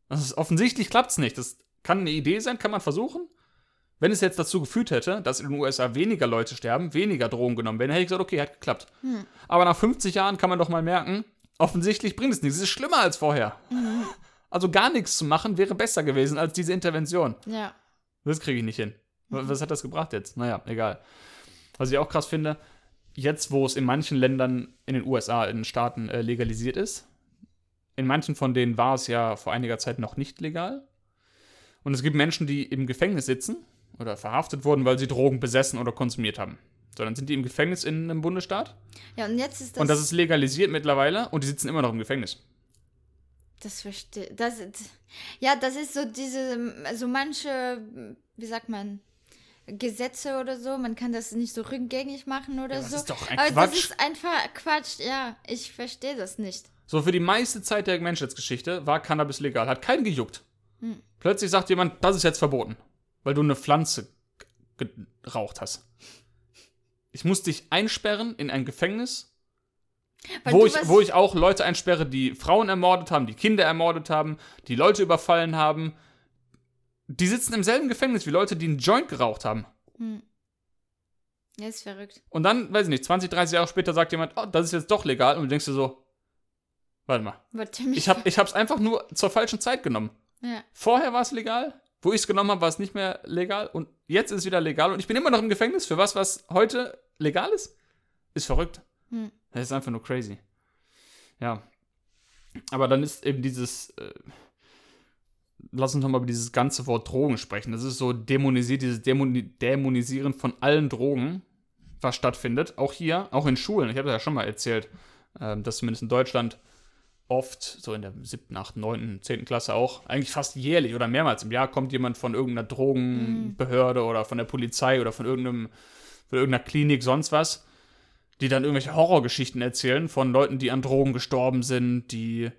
Das ist, offensichtlich klappt es nicht. Das kann eine Idee sein, kann man versuchen. Wenn es jetzt dazu geführt hätte, dass in den USA weniger Leute sterben, weniger Drogen genommen werden, hätte ich gesagt, okay, hat geklappt. Aber nach 50 Jahren kann man doch mal merken, offensichtlich bringt es nichts. Es ist schlimmer als vorher. Also gar nichts zu machen wäre besser gewesen als diese Intervention. Ja. Das kriege ich nicht hin. Was was hat das gebracht jetzt? Naja, egal. Was ich auch krass finde, jetzt, wo es in manchen Ländern in den USA, in den Staaten äh, legalisiert ist, in manchen von denen war es ja vor einiger Zeit noch nicht legal. Und es gibt Menschen, die im Gefängnis sitzen oder verhaftet wurden, weil sie Drogen besessen oder konsumiert haben. So, dann sind die im Gefängnis in einem Bundesstaat Ja, und jetzt ist das. und das ist legalisiert mittlerweile und die sitzen immer noch im Gefängnis. Das verstehe. Das, ja, das ist so diese, also manche, wie sagt man, Gesetze oder so, man kann das nicht so rückgängig machen oder das so. ist doch ein Aber Quatsch. das ist einfach Quatsch, ja. Ich verstehe das nicht. So, für die meiste Zeit der Menschheitsgeschichte war Cannabis legal, hat keinen gejuckt. Plötzlich sagt jemand, das ist jetzt verboten, weil du eine Pflanze ge- geraucht hast. Ich muss dich einsperren in ein Gefängnis, Weil wo ich, wo ich auch Leute einsperre, die Frauen ermordet haben, die Kinder ermordet haben, die Leute überfallen haben. Die sitzen im selben Gefängnis wie Leute, die einen Joint geraucht haben. Ja, ist verrückt. Und dann, weiß ich nicht, 20, 30 Jahre später sagt jemand, oh, das ist jetzt doch legal. Und du denkst dir so, warte mal, Warte mich. ich, hab, ich hab's einfach nur zur falschen Zeit genommen. Ja. Vorher war es legal, wo ich es genommen habe, war es nicht mehr legal und jetzt ist es wieder legal und ich bin immer noch im Gefängnis für was, was heute legal ist. Ist verrückt. Hm. Das ist einfach nur crazy. Ja. Aber dann ist eben dieses. Äh, lass uns nochmal über dieses ganze Wort Drogen sprechen. Das ist so dämonisiert, dieses Dämoni Dämonisieren von allen Drogen, was stattfindet. Auch hier, auch in Schulen. Ich habe das ja schon mal erzählt, ähm, dass zumindest in Deutschland oft, so in der siebten, achten, neunten, zehnten Klasse auch, eigentlich fast jährlich oder mehrmals im Jahr kommt jemand von irgendeiner Drogenbehörde oder von der Polizei oder von irgendeinem, von irgendeiner Klinik, sonst was, die dann irgendwelche Horrorgeschichten erzählen von Leuten, die an Drogen gestorben sind, die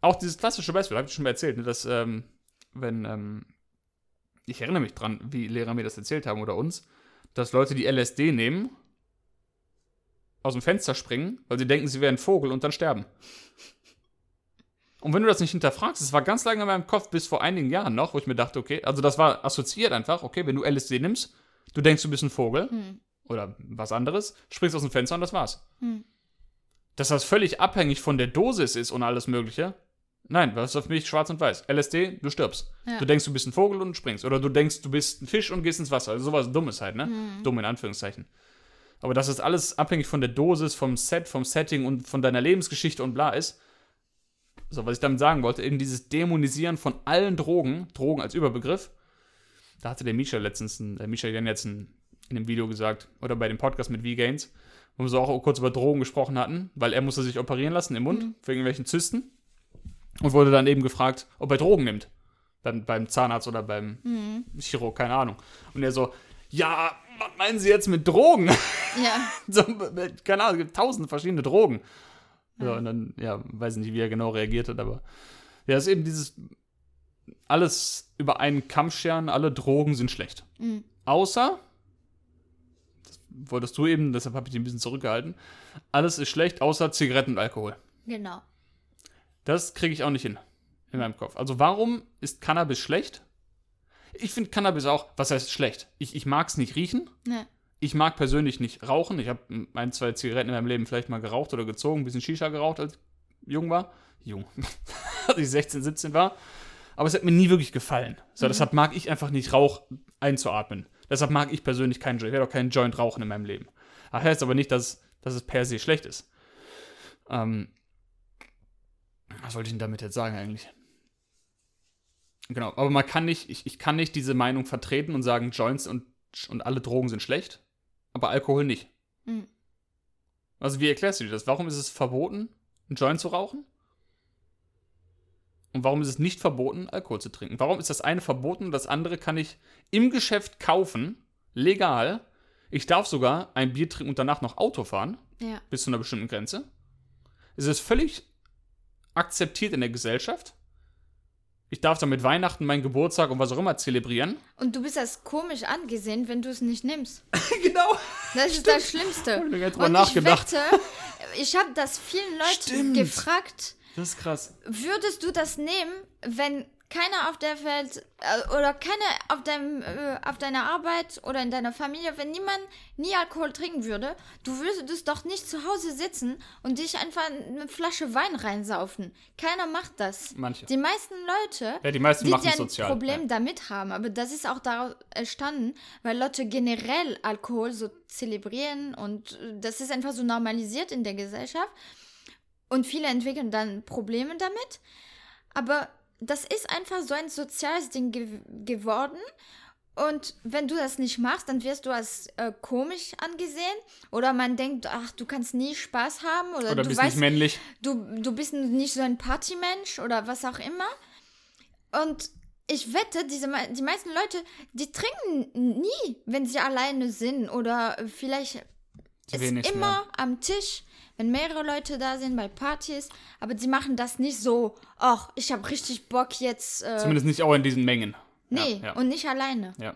auch dieses klassische Beispiel, habe ich schon mal erzählt, ne, dass ähm, wenn ähm, ich erinnere mich dran, wie Lehrer mir das erzählt haben oder uns, dass Leute, die LSD nehmen, aus dem Fenster springen, weil sie denken, sie wären ein Vogel und dann sterben. Und wenn du das nicht hinterfragst, das war ganz lange in meinem Kopf, bis vor einigen Jahren noch, wo ich mir dachte, okay, also das war assoziiert einfach, okay, wenn du LSD nimmst, du denkst, du bist ein Vogel Hm. oder was anderes, springst aus dem Fenster und das war's. Hm. Dass das völlig abhängig von der Dosis ist und alles Mögliche. Nein, das ist auf mich schwarz und weiß. LSD, du stirbst. Ja. Du denkst, du bist ein Vogel und springst. Oder du denkst, du bist ein Fisch und gehst ins Wasser. Also sowas Dummes halt, ne? Hm. Dumm in Anführungszeichen. Aber dass das alles abhängig von der Dosis, vom Set, vom Setting und von deiner Lebensgeschichte und bla ist. So, was ich damit sagen wollte, eben dieses Dämonisieren von allen Drogen, Drogen als Überbegriff. Da hatte der Misha letztens, der Misha Jan jetzt in einem Video gesagt, oder bei dem Podcast mit V-Gains, wo wir so auch kurz über Drogen gesprochen hatten, weil er musste sich operieren lassen im Mund, für irgendwelchen Zysten. Und wurde dann eben gefragt, ob er Drogen nimmt. Beim, beim Zahnarzt oder beim Hm. Chirurg, keine Ahnung. Und er so, ja, was meinen Sie jetzt mit Drogen? Ja. so, keine Ahnung, es gibt tausend verschiedene Drogen. So, und dann, ja, weiß nicht, wie er genau reagiert hat, aber ja, es ist eben dieses alles über einen Kamm scheren, alle Drogen sind schlecht. Hm. Außer, das wolltest du eben, deshalb habe ich dich ein bisschen zurückgehalten, alles ist schlecht, außer Zigaretten und Alkohol. Genau. Das kriege ich auch nicht hin in meinem Kopf. Also warum ist Cannabis schlecht? Ich finde Cannabis auch, was heißt schlecht? Ich, ich mag es nicht riechen. Ne. Ich mag persönlich nicht rauchen. Ich habe ein, zwei Zigaretten in meinem Leben vielleicht mal geraucht oder gezogen, ein bisschen Shisha geraucht, als ich jung war. Jung. als ich 16, 17 war. Aber es hat mir nie wirklich gefallen. So, Deshalb mag ich einfach nicht Rauch einzuatmen. Deshalb mag ich persönlich keinen Joint. Ich werde auch keinen Joint rauchen in meinem Leben. Das heißt aber nicht, dass, dass es per se schlecht ist. Ähm, was wollte ich denn damit jetzt sagen eigentlich? Genau, aber man kann nicht, ich, ich kann nicht diese Meinung vertreten und sagen, Joints und, und alle Drogen sind schlecht, aber Alkohol nicht. Hm. Also wie erklärst du dir das? Warum ist es verboten, einen Joint zu rauchen? Und warum ist es nicht verboten, Alkohol zu trinken? Warum ist das eine verboten und das andere kann ich im Geschäft kaufen, legal? Ich darf sogar ein Bier trinken und danach noch Auto fahren, Ja. bis zu einer bestimmten Grenze. Es ist völlig akzeptiert in der Gesellschaft. Ich darf damit Weihnachten, meinen Geburtstag und was auch immer zelebrieren. Und du bist als komisch angesehen, wenn du es nicht nimmst. genau. Das ist das Schlimmste. Hab ich nicht drüber Und nachgedacht. ich ich habe das vielen Leuten Stimmt. gefragt, Das ist krass. würdest du das nehmen, wenn keiner auf der Welt äh, oder keiner auf, deinem, äh, auf deiner Arbeit oder in deiner Familie, wenn niemand nie Alkohol trinken würde, du würdest doch nicht zu Hause sitzen und dich einfach eine Flasche Wein reinsaufen. Keiner macht das. Manche. Die meisten Leute, Ja, die meisten die machen ein sozial. Problem Ja. damit haben, aber das ist auch daraus entstanden, weil Leute generell Alkohol so zelebrieren und äh, das ist einfach so normalisiert in der Gesellschaft und viele entwickeln dann Probleme damit. Aber das ist einfach so ein soziales Ding ge geworden. Und wenn du das nicht machst, dann wirst du als äh, komisch angesehen. Oder man denkt, ach, du kannst nie Spaß haben. Oder, Oder du bist weißt, nicht männlich. du, du bist nicht so ein Partymensch oder was auch immer. Und ich wette, diese, die meisten Leute, die trinken nie, wenn sie alleine sind oder vielleicht ist immer am Tisch, wenn mehrere Leute da sind bei Partys, aber sie machen das nicht so, ach, ich habe richtig Bock jetzt. Äh, Zumindest nicht auch in diesen Mengen. nee, Ja, ja. und nicht alleine. ja.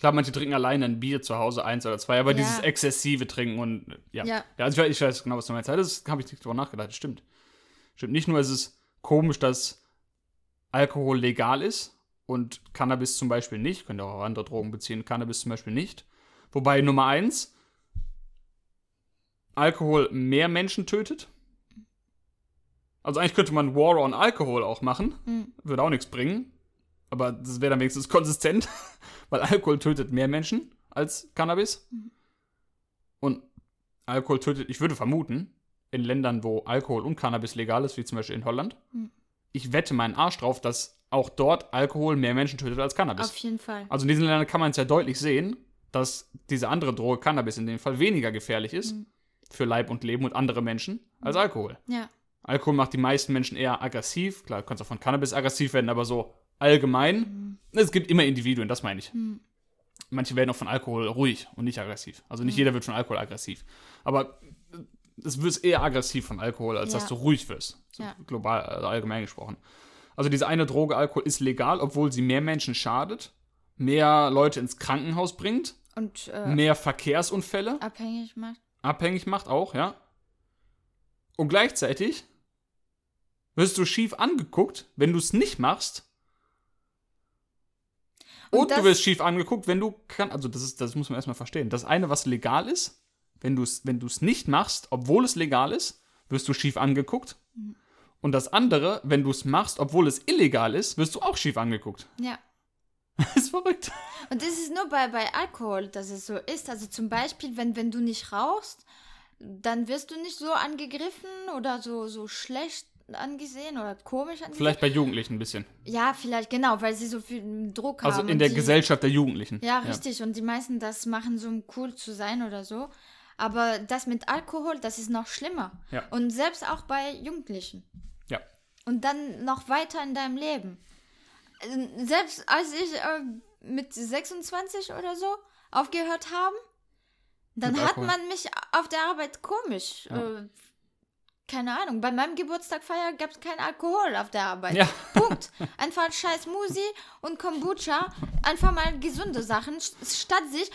Klar, manche trinken alleine ein Bier zu Hause, eins oder zwei, aber Ja. dieses exzessive Trinken und ja. Ja. Ja, also ich, weiß, ich weiß genau, was du meinst. Das habe ich nicht drüber nachgedacht, das stimmt. Stimmt. Nicht nur ist es komisch, dass Alkohol legal ist und Cannabis zum Beispiel nicht, könnt ihr auch auf andere Drogen beziehen, Cannabis zum Beispiel nicht. Wobei Nummer eins, Alkohol mehr Menschen tötet. Also eigentlich könnte man War on Alkohol auch machen. Hm. Würde auch nichts bringen. Aber das wäre dann wenigstens konsistent, weil Alkohol tötet mehr Menschen als Cannabis. Und Alkohol tötet, ich würde vermuten, in Ländern, wo Alkohol und Cannabis legal ist, wie zum Beispiel in Holland, Hm. ich wette meinen Arsch drauf, dass auch dort Alkohol mehr Menschen tötet als Cannabis. Auf jeden Fall. Also in diesen Ländern kann man es ja deutlich sehen, dass diese andere Droge, Cannabis in dem Fall, weniger gefährlich ist Mhm. Für Leib und Leben und andere Menschen als Alkohol. Ja. Alkohol macht die meisten Menschen eher aggressiv. Klar, du kannst auch von Cannabis aggressiv werden, aber so allgemein. Es gibt immer Individuen, das meine ich. Mhm. Manche werden auch von Alkohol ruhig und nicht aggressiv. Also nicht jeder wird von Alkohol aggressiv. Aber es wird eher aggressiv von Alkohol, als Ja. dass du ruhig wirst. So Ja. Global, also allgemein gesprochen. Also diese eine Droge Alkohol ist legal, obwohl sie mehr Menschen schadet, mehr Leute ins Krankenhaus bringt, Und äh, mehr Verkehrsunfälle abhängig macht. Abhängig macht auch, ja. Und gleichzeitig wirst du schief angeguckt, wenn du es nicht machst. Und Und, du wirst schief angeguckt, wenn du kann, also das ist, das muss man erstmal verstehen. Das eine, was legal ist, wenn du es, wenn du es nicht machst, obwohl es legal ist, wirst du schief angeguckt. Mhm. Und das andere, wenn du es machst, obwohl es illegal ist, wirst du auch schief angeguckt. Ja. Das ist verrückt. Und das ist nur bei, bei Alkohol, dass es so ist. Also zum Beispiel, wenn, wenn du nicht rauchst, dann wirst du nicht so angegriffen oder so, so schlecht angesehen oder komisch angesehen. Vielleicht bei Jugendlichen ein bisschen. Ja, vielleicht, genau, weil sie so viel Druck Also haben. in und der die, Gesellschaft der Jugendlichen. Ja, richtig. Und die meisten das machen, so um cool zu sein oder so. Aber das mit Alkohol, das ist noch schlimmer. Ja. Und selbst auch bei Jugendlichen. Ja. Und dann noch weiter in deinem Leben. Äh, Selbst als ich äh, mit 26 oder so aufgehört habe, dann Mit hat Alkohol. man mich auf der Arbeit komisch. Ja. Äh, keine Ahnung, bei meinem Geburtstag feier gab es keinen Alkohol auf der Arbeit. Ja. Punkt. Einfach scheiß Musi und Kombucha. Einfach mal gesunde Sachen st- statt sich.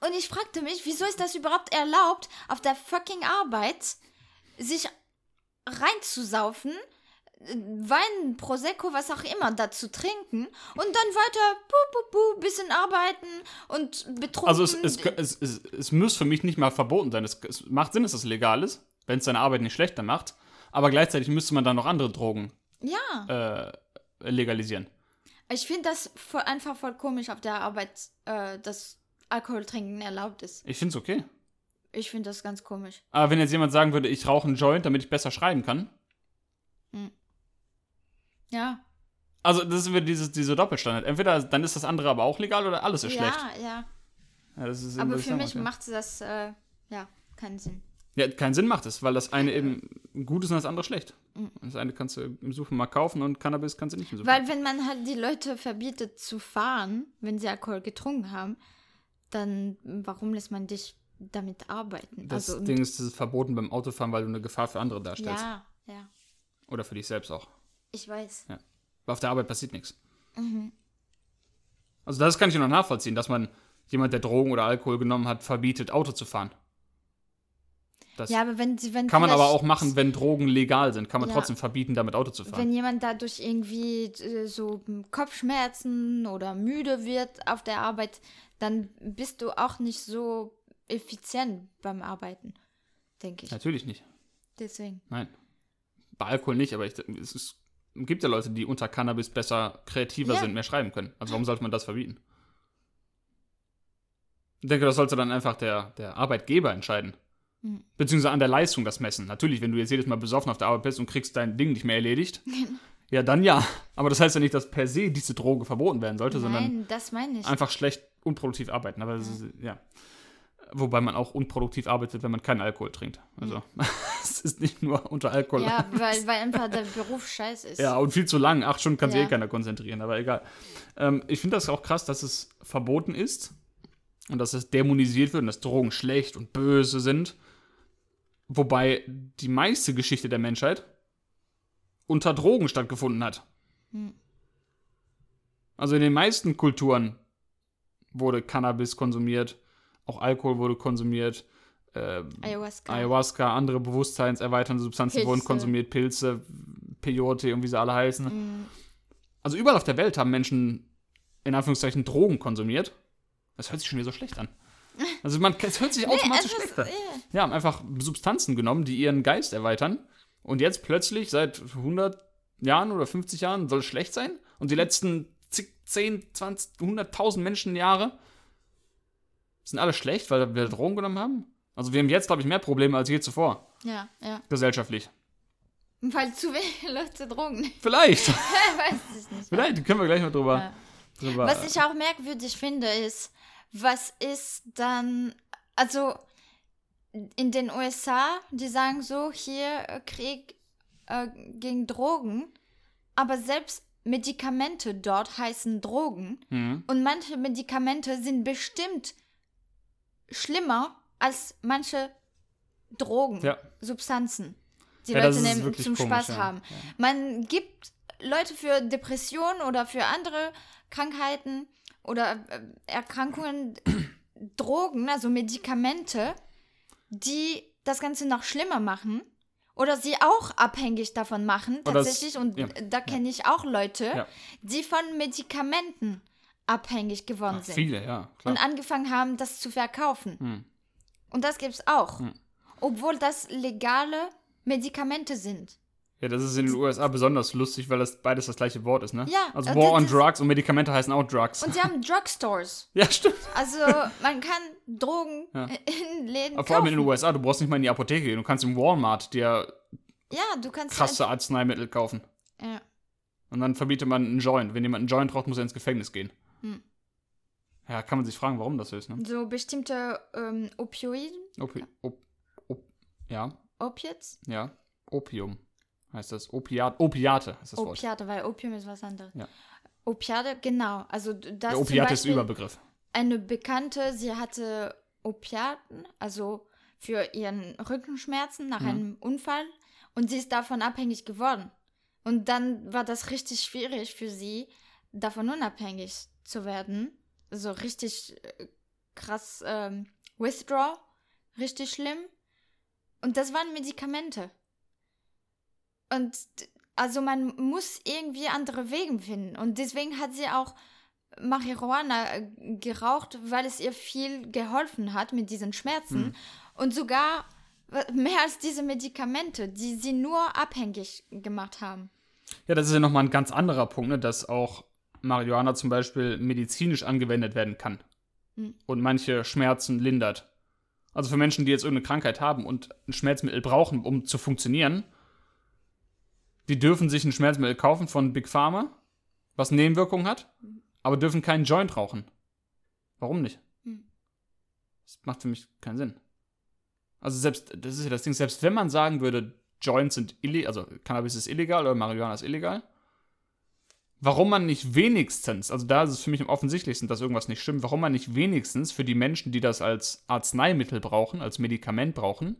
Und ich fragte mich, wieso ist das überhaupt erlaubt, auf der fucking Arbeit sich reinzusaufen, Wein, Prosecco, was auch immer, dazu trinken und dann weiter pu, pu, pu, bisschen arbeiten und betrunken. Also es, es, es, es, es muss für mich nicht mal verboten sein. Es, es macht Sinn, dass es legal ist, wenn es seine Arbeit nicht schlechter macht. Aber gleichzeitig müsste man dann noch andere Drogen ja, äh, legalisieren. ich finde das voll, einfach voll komisch auf der Arbeit, äh, dass Alkohol trinken erlaubt ist. Ich finde es okay. Ich finde das ganz komisch. Aber wenn jetzt jemand sagen würde, ich rauche einen Joint, damit ich besser schreiben kann. Ja. Also das ist wieder dieses, diese Doppelstandard. Entweder dann ist das andere aber auch legal oder alles ist ja, schlecht. ja. Ja, eben, Aber für mich macht das, äh, ja, keinen Sinn. Ja, keinen Sinn macht es, weil das eine eben gut ist und das andere schlecht. Das eine kannst du im Supermarkt kaufen und Cannabis kannst du nicht im Supermarkt. Weil wenn man halt die Leute verbietet zu fahren, wenn sie Alkohol getrunken haben, dann warum lässt man dich damit arbeiten? Das also, Ding ist, das ist verboten beim Autofahren, weil du eine Gefahr für andere darstellst. ja, ja, Oder für dich selbst auch. Ich weiß. Ja. Weil auf der Arbeit passiert nichts. Mhm. Also das kann ich noch nachvollziehen, dass man jemand, der Drogen oder Alkohol genommen hat, verbietet, Auto zu fahren. Das Ja, aber wenn sie, wenn kann man aber auch machen, wenn Drogen legal sind. Kann man Ja. trotzdem verbieten, damit Auto zu fahren. Wenn jemand dadurch irgendwie äh, so Kopfschmerzen oder müde wird auf der Arbeit, dann bist du auch nicht so effizient beim Arbeiten, denke ich. Natürlich nicht. Deswegen. Nein. Bei Alkohol nicht, aber ich, es ist, gibt ja Leute, die unter Cannabis besser kreativer Ja. sind, mehr schreiben können. Also warum sollte man das verbieten? Ich denke, das sollte dann einfach der, der Arbeitgeber entscheiden. Hm. Beziehungsweise an der Leistung das messen. Natürlich, wenn du jetzt jedes Mal besoffen auf der Arbeit bist und kriegst dein Ding nicht mehr erledigt, ja, dann ja. Aber das heißt ja nicht, dass per se diese Droge verboten werden sollte, sondern Nein, das meine ich. einfach schlecht unproduktiv arbeiten. Aber das ist, ja. Wobei man auch unproduktiv arbeitet, wenn man keinen Alkohol trinkt. Also, es ist nicht nur unter Alkohol. Ja, weil, weil einfach der Beruf scheiße ist. Ja, und viel zu lang. Acht Stunden kann sich Ja. eh keiner konzentrieren, aber egal. Ähm, ich finde das auch krass, dass es verboten ist und dass es dämonisiert wird und dass Drogen schlecht und böse sind. Wobei die meiste Geschichte der Menschheit unter Drogen stattgefunden hat. Hm. Also in den meisten Kulturen wurde Cannabis konsumiert, auch Alkohol wurde konsumiert, äh, Ayahuasca. Ayahuasca, andere bewusstseinserweiternde Substanzen Pilze. wurden konsumiert, Pilze, Peyote und wie sie alle heißen. Mm, Also überall auf der Welt haben Menschen in Anführungszeichen Drogen konsumiert. Das hört sich schon wieder so schlecht an. Also man, es hört sich automatisch schlecht an. ja. Ja, haben einfach Substanzen genommen, die ihren Geist erweitern. Und jetzt plötzlich, seit 100 Jahren oder 50 Jahren, soll es schlecht sein. Und die letzten zig, 10, 20, 100.000 Menschenjahre sind alle schlecht, weil wir Drogen genommen haben. Also wir haben jetzt, glaube ich, mehr Probleme als je zuvor, ja, ja. gesellschaftlich. Weil zu wenige Leute Drogen nehmen. Vielleicht, Weiß ich nicht. vielleicht können wir gleich mal drüber. Ja. drüber Was ich auch merkwürdig finde, ist, was ist dann, also in den USA, die sagen so, hier äh, Krieg äh, gegen Drogen, aber selbst Medikamente dort heißen Drogen Mhm. und manche Medikamente sind bestimmt schlimmer als manche Drogen, Ja. Substanzen, die Ja, das Leute nehmen zum komisch, Spaß ja. haben. Man gibt Leute für Depressionen oder für andere Krankheiten oder äh, Erkrankungen Drogen, also Medikamente, die das Ganze noch schlimmer machen oder sie auch abhängig davon machen, tatsächlich. Und ja, da kenne ich auch Leute, die von Medikamenten abhängig geworden Ach, sind viele, ja, klar. und angefangen haben, das zu verkaufen. Hm. Und das gibt es auch. Hm. Obwohl das legale Medikamente sind. Ja, das ist in den USA besonders lustig, weil das beides das gleiche Wort ist, ne? Ja, Also und War das on Drugs und Medikamente heißen auch Drugs. Und sie haben Drugstores. ja, stimmt. Also man kann Drogen Ja. in Läden Aber vor allem in kaufen. den USA, du brauchst nicht mal in die Apotheke gehen. Du kannst im Walmart dir Ja, du kannst krasse Arzneimittel kaufen. Ja. Und dann verbietet man einen Joint. Wenn jemand einen Joint raucht, muss er ins Gefängnis gehen. Hm. Ja, kann man sich fragen, warum das so ist, ne? so bestimmte ähm, Opioiden, Opi op op ja, Opiates, ja. Opium heißt das. Opiat Opiate heißt das Wort. Opiate, weil Opium ist was anderes. Ja. Opiate, genau. Also das Der Opiate ist Überbegriff. eine Bekannte, sie hatte Opiaten, also für ihren Rückenschmerzen nach Mhm. einem Unfall und sie ist davon abhängig geworden. Und dann war das richtig schwierig für sie, davon unabhängig zu werden. So richtig äh, krass ähm, Withdraw, richtig schlimm. Und das waren Medikamente. Und also man muss irgendwie andere Wege finden. Und deswegen hat sie auch Marihuana äh, geraucht, weil es ihr viel geholfen hat mit diesen Schmerzen. Hm. Und sogar mehr als diese Medikamente, die sie nur abhängig gemacht haben. Ja, das ist ja nochmal ein ganz anderer Punkt, ne, dass auch Marihuana zum Beispiel medizinisch angewendet werden kann. Hm. Und manche Schmerzen lindert. Also für Menschen, die jetzt irgendeine Krankheit haben und ein Schmerzmittel brauchen, um zu funktionieren, die dürfen sich ein Schmerzmittel kaufen von Big Pharma, was Nebenwirkungen hat, aber dürfen keinen Joint rauchen. Warum nicht? Hm. Das macht für mich keinen Sinn. Also selbst, das ist ja das Ding, selbst wenn man sagen würde, Joints sind illegal, also Cannabis ist illegal oder Marihuana ist illegal, warum man nicht wenigstens, also da ist es für mich am offensichtlichsten, dass irgendwas nicht stimmt, warum man nicht wenigstens für die Menschen, die das als Arzneimittel brauchen, als Medikament brauchen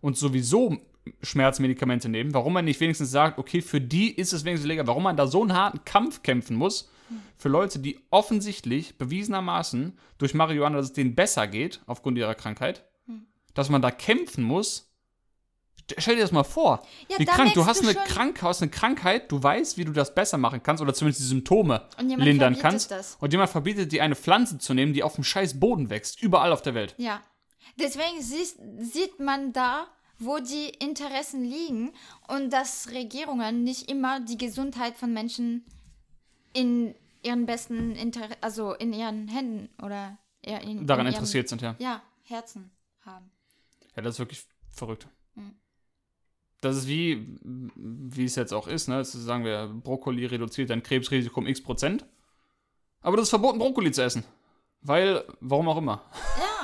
und sowieso Schmerzmedikamente nehmen, warum man nicht wenigstens sagt, okay, für die ist es wenigstens legal, warum man da so einen harten Kampf kämpfen muss, für Leute, die offensichtlich bewiesenermaßen durch Marihuana, dass es denen besser geht, aufgrund ihrer Krankheit, dass man da kämpfen muss. Stell dir das mal vor. Ja, wie krank, du hast du eine, Krank hast eine Krankheit, du weißt, wie du das besser machen kannst oder zumindest die Symptome lindern kannst. das. Und jemand verbietet dir eine Pflanze zu nehmen, die auf dem scheiß Boden wächst, überall auf der Welt. Ja. Deswegen siehst, sieht man da, wo die Interessen liegen und dass Regierungen nicht immer die Gesundheit von Menschen in ihren besten Inter also in ihren Händen oder in, Daran in ihrem, interessiert sind, ja. Ja, Herzen haben. Ja, das ist wirklich verrückt. Das ist wie, wie es jetzt auch ist, ne? Ist, sagen wir, Brokkoli reduziert dein Krebsrisiko um x Prozent. Aber das ist verboten, Brokkoli zu essen. Weil, warum auch immer.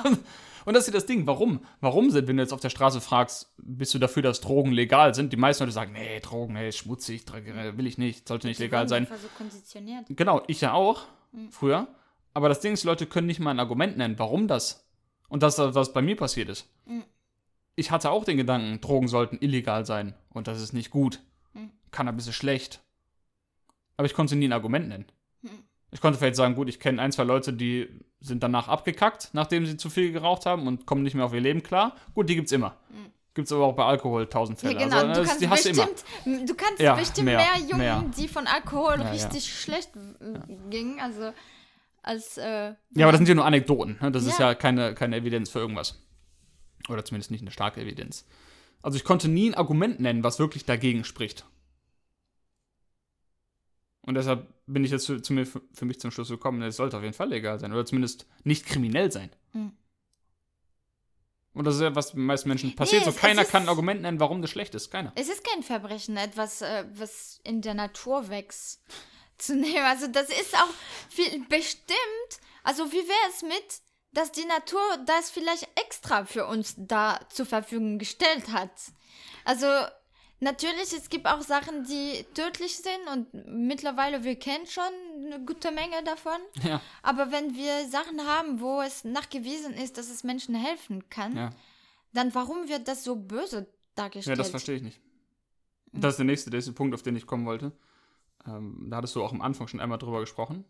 Ja, Und das ist ja das Ding, warum? Warum sind, wenn du jetzt auf der Straße fragst, bist du dafür, dass Drogen legal sind? Die meisten Leute sagen, nee, Drogen, nee, schmutzig, äh, will ich nicht, sollte nicht legal sein. einfach so konditioniert. Genau, ich ja auch, Mhm. früher. Aber das Ding ist, die Leute können nicht mal ein Argument nennen, warum das. Und das, was bei mir passiert ist. Mhm. Ich hatte auch den Gedanken, Drogen sollten illegal sein. Und das ist nicht gut. Mhm. Cannabis ist schlecht. Aber ich konnte nie ein Argument nennen. Mhm. Ich konnte vielleicht sagen, gut, ich kenne ein, zwei Leute, die sind danach abgekackt, nachdem sie zu viel geraucht haben und kommen nicht mehr auf ihr Leben klar. Gut, die gibt's immer. Mhm. Gibt's aber auch bei Alkohol tausend Ja, Fälle. genau. Also, du kannst die hast du immer. bestimmt, du kannst Ja, bestimmt mehr, mehr, Jungen, mehr. die von Alkohol Ja, ja. richtig schlecht äh, gingen, also als äh, Ja, aber das sind ja nur Anekdoten. Ne? Das ist Ja. ja keine, keine Evidenz für irgendwas. Oder zumindest nicht eine starke Evidenz. Also ich konnte nie ein Argument nennen, was wirklich dagegen spricht. Und deshalb bin ich jetzt für, zu mir, für, mich zum Schluss gekommen, es sollte auf jeden Fall legal sein. Oder zumindest nicht kriminell sein. Mhm. Und das ist ja, was den meisten Menschen passiert. Nee, so keiner es kann ein ist- Argument nennen, warum das schlecht ist. Keiner. Es ist kein Verbrechen, etwas, äh, was in der Natur wächst, zu nehmen. Also das ist auch viel bestimmt. Also wie wäre es mit, dass die Natur das vielleicht extra für uns da zur Verfügung gestellt hat? Also natürlich, es gibt auch Sachen, die tödlich sind und mittlerweile, wir kennen schon eine gute Menge davon. Ja, Aber wenn wir Sachen haben, wo es nachgewiesen ist, dass es Menschen helfen kann, ja. dann warum wird das so böse Ja, dargestellt? das verstehe ich nicht. Das ist der nächste, der nächste Punkt, auf den ich kommen wollte. Ähm, da hattest du auch am Anfang schon einmal drüber gesprochen.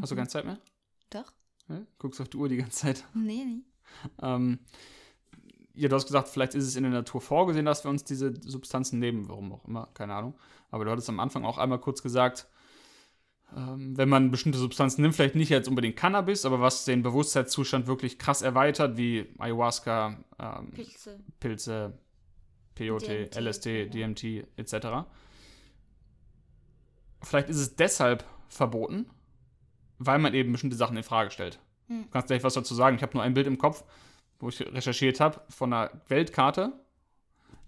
Hast du Mhm. keine Zeit mehr? Doch. Ja? Guckst auf die Uhr die ganze Zeit. Nee, nee. Ähm, ja, du hast gesagt, vielleicht ist es in der Natur vorgesehen, dass wir uns diese Substanzen nehmen, warum auch immer, keine Ahnung. Aber du hattest am Anfang auch einmal kurz gesagt, ähm, wenn man bestimmte Substanzen nimmt, vielleicht nicht jetzt unbedingt Cannabis, aber was den Bewusstseinszustand wirklich krass erweitert, wie Ayahuasca, ähm, Pilze. Pilze, DMT, LSD. DMT etc. Vielleicht ist es deshalb verboten, weil man eben bestimmte Sachen in Frage stellt. Hm. Du kannst gleich was dazu sagen. Ich habe nur ein Bild im Kopf, wo ich recherchiert habe, von einer Weltkarte.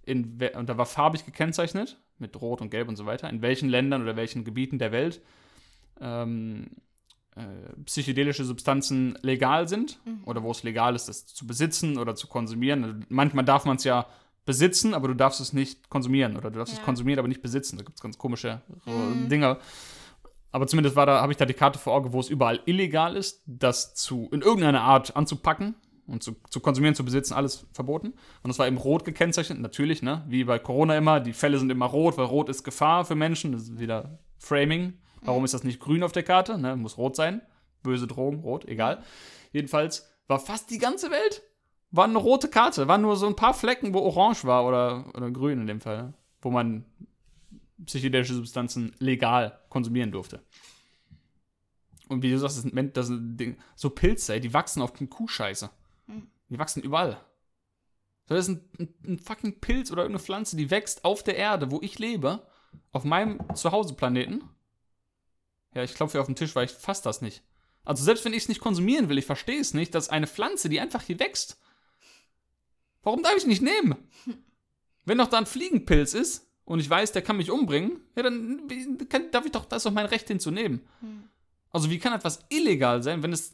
In, und da war farbig gekennzeichnet, mit Rot und Gelb und so weiter, in welchen Ländern oder welchen Gebieten der Welt ähm, äh, psychedelische Substanzen legal sind Mhm. oder wo es legal ist, das zu besitzen oder zu konsumieren. Manchmal darf man es ja besitzen, aber du darfst es nicht konsumieren oder du darfst es Ja. konsumieren, aber nicht besitzen. Da gibt es ganz komische Mhm. Dinge. Aber zumindest war da, habe ich da die Karte vor Augen, wo es überall illegal ist, das zu in irgendeiner Art anzupacken und zu, zu konsumieren, zu besitzen, alles verboten. Und das war eben rot gekennzeichnet, natürlich, ne? Wie bei Corona immer, die Fälle sind immer rot, weil rot ist Gefahr für Menschen. Das ist wieder Framing. Warum ist das nicht grün auf der Karte? Ne? Muss rot sein. Böse Drogen, rot, egal. Jedenfalls war fast die ganze Welt war eine rote Karte. Waren nur so ein paar Flecken, wo orange war oder, oder grün in dem Fall, wo man psychedelische Substanzen legal konsumieren durfte. Und wie du sagst, das sind, das sind Ding, so Pilze, ey, die wachsen auf Kuhscheiße. Mhm. Die wachsen überall. So, Das ist ein, ein, ein fucking Pilz oder irgendeine Pflanze, die wächst auf der Erde, wo ich lebe, auf meinem Zuhause-Planeten. Ja, ich klopfe hier auf den Tisch, weil ich fasse das nicht. Also selbst wenn ich es nicht konsumieren will, ich verstehe es nicht, dass eine Pflanze, die einfach hier wächst, warum darf ich nicht nehmen? Wenn doch da ein Fliegenpilz ist und ich weiß, der kann mich umbringen, ja, dann kann, darf ich doch, das ist doch mein Recht hinzunehmen. Hm. Also wie kann etwas illegal sein, wenn es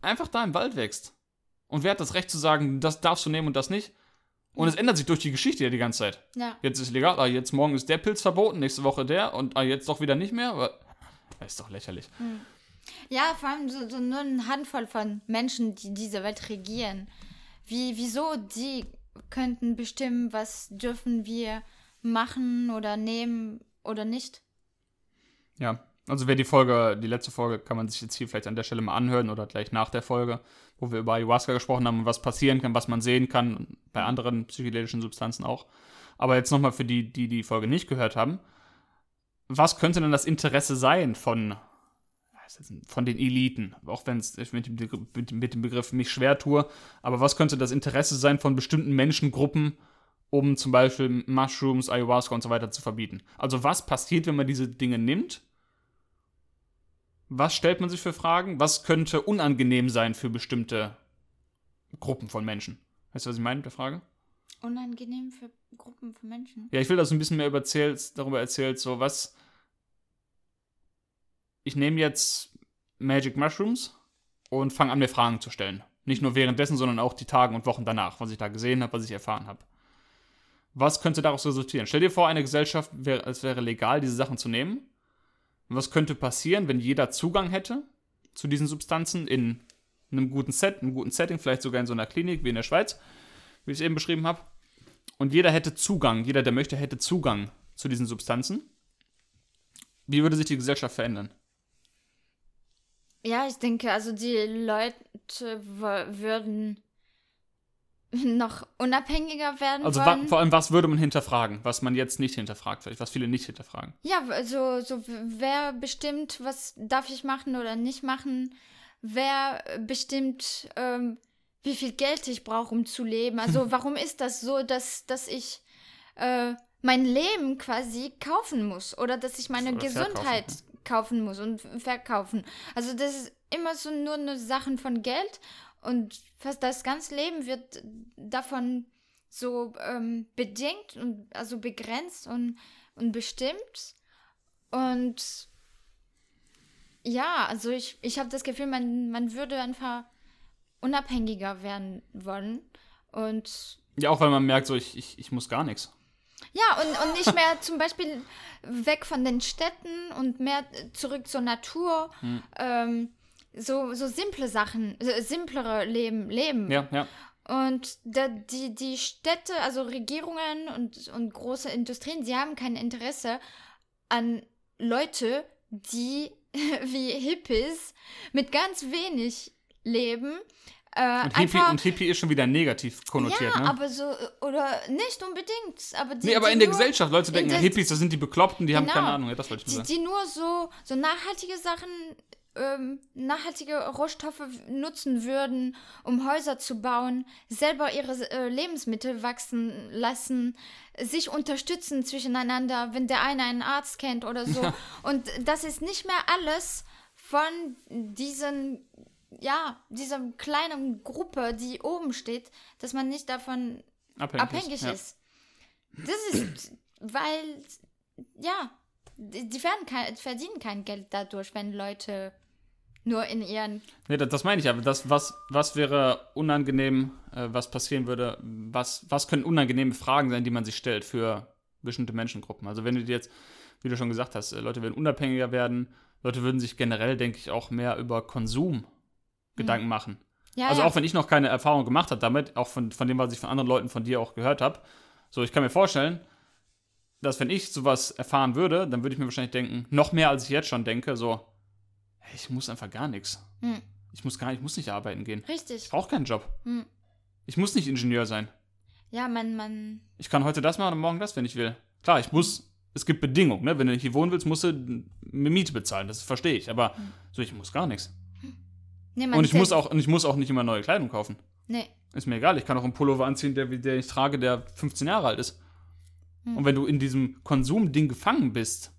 einfach da im Wald wächst? Und wer hat das Recht zu sagen, das darfst du nehmen und das nicht? Und es ändert sich durch die Geschichte ja die ganze Zeit. Ja. Jetzt ist legal, ah, jetzt morgen ist der Pilz verboten, nächste Woche der und ah, jetzt doch wieder nicht mehr. Aber das ist doch lächerlich. Ja, vor allem so, so nur eine Handvoll von Menschen, die diese Welt regieren. Wie, wieso die könnten bestimmen, was dürfen wir machen oder nehmen oder nicht? Ja, also wer die Folge, die letzte Folge, kann man sich jetzt hier vielleicht an der Stelle mal anhören oder gleich nach der Folge, wo wir über Ayahuasca gesprochen haben und was passieren kann, was man sehen kann, bei anderen psychedelischen Substanzen auch. Aber jetzt nochmal für die, die die Folge nicht gehört haben. Was könnte denn das Interesse sein von, von den Eliten? Auch wenn es ich mit, dem Begriff- mit, dem- Begriff mich schwer tue, aber was könnte das Interesse sein von bestimmten Menschengruppen, um zum Beispiel Mushrooms, Ayahuasca und so weiter zu verbieten? Also was passiert, wenn man diese Dinge nimmt? Was stellt man sich für Fragen? Was könnte unangenehm sein für bestimmte Gruppen von Menschen? Weißt du, was ich meine mit der Frage? Unangenehm für Gruppen von Menschen. Ja, ich will, dass du ein bisschen mehr erzählst, darüber erzählst, so was. Ich nehme jetzt Magic Mushrooms und fange an, mir Fragen zu stellen. Nicht nur währenddessen, sondern auch die Tage und Wochen danach, was ich da gesehen habe, was ich erfahren habe. Was könnte daraus resultieren? Stell dir vor, eine Gesellschaft, wäre, es wäre legal, diese Sachen zu nehmen. Was könnte passieren, wenn jeder Zugang hätte zu diesen Substanzen in einem guten Set, einem guten Setting, vielleicht sogar in so einer Klinik wie in der Schweiz, wie ich es eben beschrieben habe? und jeder hätte Zugang, jeder, der möchte, hätte Zugang zu diesen Substanzen. Wie würde sich die Gesellschaft verändern? Ja, ich denke, also die Leute würden noch unabhängiger werden Also wollen. vor allem, was würde man hinterfragen, was man jetzt nicht hinterfragt, vielleicht, was viele nicht hinterfragen? Ja, also so wer bestimmt, was darf ich machen oder nicht machen? Wer bestimmt, ähm, wie viel Geld ich brauche, um zu leben? Also warum ist das so, dass, dass ich äh, mein Leben quasi kaufen muss oder dass ich meine Oder Gesundheit kaufen muss und verkaufen? Also das ist immer so nur eine Sache von Geld und fast das ganze Leben wird davon so ähm, bedingt und also begrenzt und, und bestimmt. Und ja, also ich, ich habe das Gefühl, man, man würde einfach unabhängiger werden wollen. Und Ja, auch weil man merkt, so, ich, ich, ich muss gar nichts. Ja, und, und nicht mehr zum Beispiel weg von den Städten und mehr zurück zur Natur. Hm. Ähm, so, so simple Sachen, simplere Leben, leben. Ja, ja. Und da, die, die Städte, also Regierungen und, und große Industrien, sie haben kein Interesse an Leute, die wie Hippies mit ganz wenig leben. Äh, Und Hippie, und Hippie ist schon wieder negativ konnotiert, ja, ne? aber so, oder nicht unbedingt. Aber die, nee, aber die in der Gesellschaft, Leute denken, ja, Hippies, das sind die Bekloppten, die haben Genau. keine Ahnung. Ja, das wollte ich Die, sagen. die nur so, so nachhaltige Sachen, ähm, nachhaltige Rohstoffe nutzen würden, um Häuser zu bauen, selber ihre äh, Lebensmittel wachsen lassen, sich unterstützen zwischeneinander, wenn der eine einen Arzt kennt oder so. Und das ist nicht mehr alles von diesen, ja, dieser kleinen Gruppe, die oben steht, dass man nicht davon Abhängig, abhängig ja. ist. Das ist, weil, ja, die, die kein, verdienen kein Geld dadurch, wenn Leute nur in ihren. Nee, das, das meine ich aber. Das, was, was wäre unangenehm, äh, was passieren würde, was, was können unangenehme Fragen sein, die man sich stellt für bestimmte Menschengruppen? Also wenn du dir jetzt, wie du schon gesagt hast, äh, Leute würden unabhängiger werden, Leute würden sich generell, denke ich, auch mehr über Konsum Gedanken machen. Ja, also ja. auch wenn ich noch keine Erfahrung gemacht habe damit, auch von, von dem, was ich von anderen Leuten von dir auch gehört habe, so ich kann mir vorstellen, dass wenn ich sowas erfahren würde, dann würde ich mir wahrscheinlich denken, noch mehr als ich jetzt schon denke, so, hey, ich muss einfach gar nichts. Hm. Ich muss gar nicht, ich muss nicht arbeiten gehen. Richtig. Ich brauche keinen Job. Hm. Ich muss nicht Ingenieur sein. Ja, man, man. Ich kann heute das machen und morgen das, wenn ich will. Klar, ich muss, es gibt Bedingungen, ne? Wenn du hier wohnen willst, musst du Miete bezahlen, das verstehe ich. Aber so, ich muss gar nichts. Nee, Und ich muss auch, und ich muss auch nicht immer neue Kleidung kaufen. Nee. Ist mir egal, ich kann auch einen Pullover anziehen, der, der ich trage, der 15 Jahre alt ist. Hm. Und wenn du in diesem Konsumding gefangen bist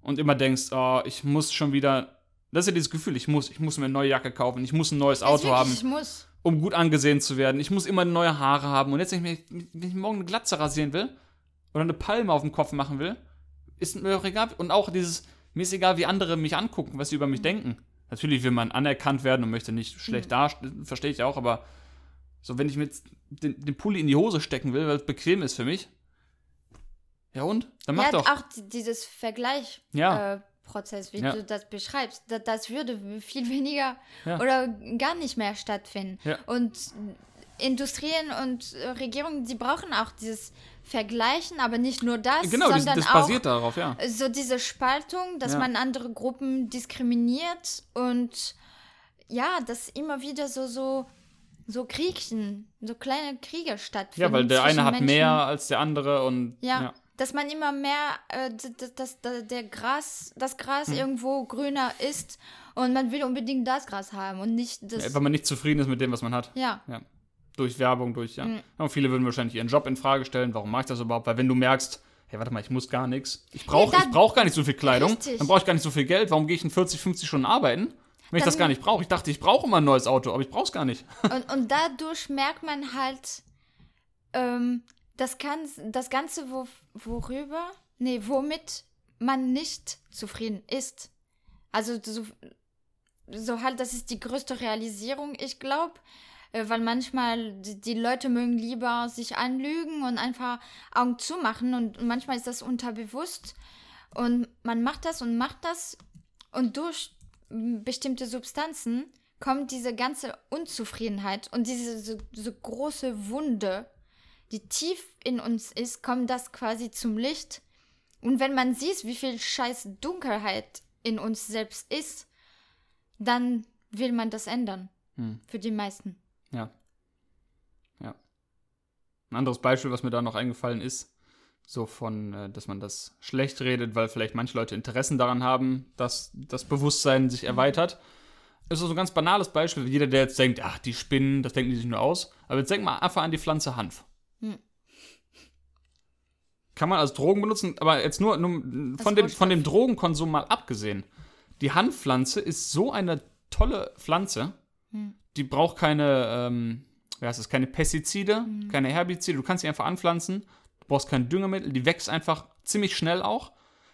und immer denkst, oh, ich muss schon wieder, das ist ja dieses Gefühl, ich muss, ich muss mir eine neue Jacke kaufen, ich muss ein neues Auto wirklich, haben, Ich muss. um gut angesehen zu werden, ich muss immer neue Haare haben und jetzt, wenn ich, mir, wenn ich morgen eine Glatze rasieren will oder eine Palme auf dem Kopf machen will, ist mir auch egal. Und auch dieses, mir ist egal, wie andere mich angucken, was sie über mich denken. Natürlich will man anerkannt werden und möchte nicht schlecht dastehen, verstehe ich auch, aber so, wenn ich mir den, den Pulli in die Hose stecken will, weil es bequem ist für mich, ja und? Dann mach ja, doch. auch die- dieses Vergleich. Ja. Äh, Prozess, wie Ja. du das beschreibst, da, das würde viel weniger Ja. oder gar nicht mehr stattfinden. Ja. Und Industrien und äh, Regierungen, die brauchen auch dieses Vergleichen, aber nicht nur das, genau, sondern das auch basiert darauf, ja. so diese Spaltung, dass Ja. man andere Gruppen diskriminiert und ja, dass immer wieder so so so Kriegchen, so kleine Kriege stattfinden. Ja, weil der eine hat Menschen. mehr als der andere und Ja, ja. dass man immer mehr, äh, dass, dass, der Gras, das Hm. Gras irgendwo grüner ist und man will unbedingt das Gras haben und nicht das. Ja, weil man nicht zufrieden ist mit dem, was man hat. ja, Ja. Durch Werbung, durch, ja. Mhm. Und viele würden wahrscheinlich ihren Job in Frage stellen. Warum mache ich das überhaupt? Weil wenn du merkst, hey, warte mal, ich muss gar nichts. Ich brauche ich brauch gar nicht so viel Kleidung. Richtig. Dann brauche ich gar nicht so viel Geld. Warum gehe ich in 40, 50 Stunden arbeiten, wenn ich das Dann- gar nicht brauche? Ich dachte, ich brauche immer ein neues Auto, aber ich brauche es gar nicht. und, und dadurch merkt man halt, ähm, das, kann, das Ganze, wo, worüber, nee, womit man nicht zufrieden ist. Also so, so halt, das ist die größte Realisierung, ich glaube. Weil manchmal die, Leute mögen lieber sich anlügen und einfach Augen zumachen und manchmal ist das unterbewusst und man macht das und macht das und durch bestimmte Substanzen kommt diese ganze Unzufriedenheit und diese so, so große Wunde, die tief in uns ist, kommt das quasi zum Licht. Und wenn man sieht, wie viel scheiß Dunkelheit in uns selbst ist, dann will man das ändern. Hm. Für die meisten. Ja. Ja. Ein anderes Beispiel, was mir da noch eingefallen ist, so von, äh, dass man das schlecht redet, weil vielleicht manche Leute Interessen daran haben, dass das Bewusstsein sich erweitert. Das ist so ein ganz banales Beispiel. Jeder, der jetzt denkt, ach, die Spinnen, das denken die sich nur aus. Aber jetzt denk mal einfach an die Pflanze Hanf. Hm. Kann man als Drogen benutzen, aber jetzt nur, nur von, dem, von dem Drogenkonsum mal abgesehen. Die Hanfpflanze ist so eine tolle Pflanze, Hm. die braucht keine, ähm, heißt es, keine Pestizide, Hm. keine Herbizide. Du kannst sie einfach anpflanzen. Du brauchst kein Düngemittel. Die wächst einfach ziemlich schnell auch.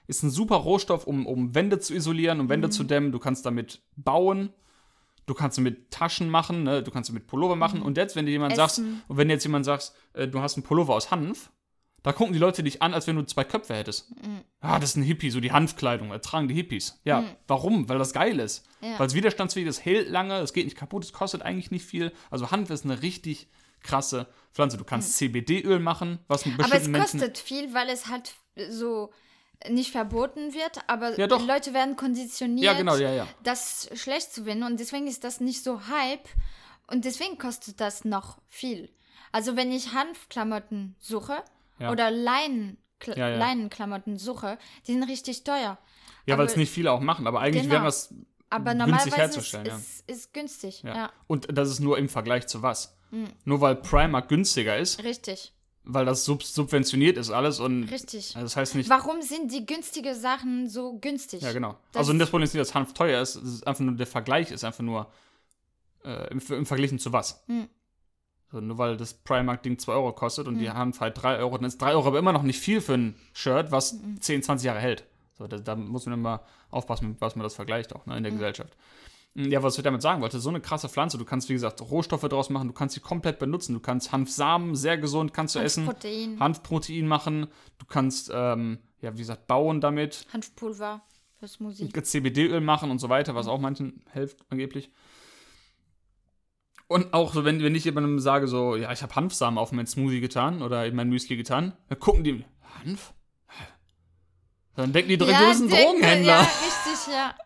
Ist ein super Rohstoff, um, um Wände zu isolieren, um. Wände zu dämmen. Du kannst damit bauen. Du kannst damit Taschen machen, ne? du kannst damit Pullover machen. Und jetzt, wenn dir jemand sagst. Essen. und wenn jetzt jemand sagst, äh, du hast einen Pullover aus Hanf, da gucken die Leute dich an, als wenn du zwei Köpfe hättest. Mhm. Ah, das ist ein Hippie, so die Hanfkleidung, das tragen die Hippies. Ja, warum? Weil das geil ist. Ja. Weil es widerstandsfähig ist, hält lange, es geht nicht kaputt, es kostet eigentlich nicht viel. Also Hanf ist eine richtig krasse Pflanze. Du kannst CBD-Öl machen, was mit Mhm. Aber es bestimmten Menschen. kostet viel, weil es halt so nicht verboten wird, aber Ja. Leute werden konditioniert, Ja, genau, ja, ja. das schlecht zu finden und deswegen ist das nicht so Hype und deswegen kostet das noch viel. Also wenn ich Hanfklamotten suche Ja. oder Leinen, Ja, ja. Leinenklamotten suche, die sind richtig teuer. Ja, weil es nicht viele auch machen, aber eigentlich Genau. wäre es Aber günstig normalerweise ist, herzustellen. ja. ist, ist günstig. Ja. Ja. Und das ist nur im Vergleich zu was? Mhm. Nur weil Primark günstiger ist, richtig, weil das sub subventioniert ist alles und richtig. also das heißt nicht. Warum sind die günstigen Sachen so günstig? Ja, genau. Das- also das Problem ist nicht, dass Hanf teuer ist, es ist einfach nur der Vergleich ist einfach nur äh, im, im Verglichen zu was. Hm. So, nur weil das Primark-Ding 2 Euro kostet und die Hm. Hanf halt 3 Euro, dann ist 3 Euro aber immer noch nicht viel für ein Shirt, was Hm. 10, 20 Jahre hält. So, da, da muss man immer aufpassen, mit was man das vergleicht auch ne, in der Gesellschaft. Ja, was ich damit sagen wollte, so eine krasse Pflanze, du kannst, wie gesagt, Rohstoffe draus machen, du kannst sie komplett benutzen, du kannst Hanfsamen, sehr gesund, kannst du essen, Hanfprotein, Hanfprotein machen, du kannst, ähm, ja, wie gesagt, bauen damit, Hanfpulver fürs Musik. CBD-Öl machen und so weiter, was auch manchen hilft angeblich. Und auch so, wenn, wenn ich jemandem sage, so, ja, ich habe Hanfsamen auf mein Smoothie getan oder in mein Müsli getan, dann gucken die, Hanf? Dann denken die direkt, du bist ein Drogenhändler. Ja, richtig, ja.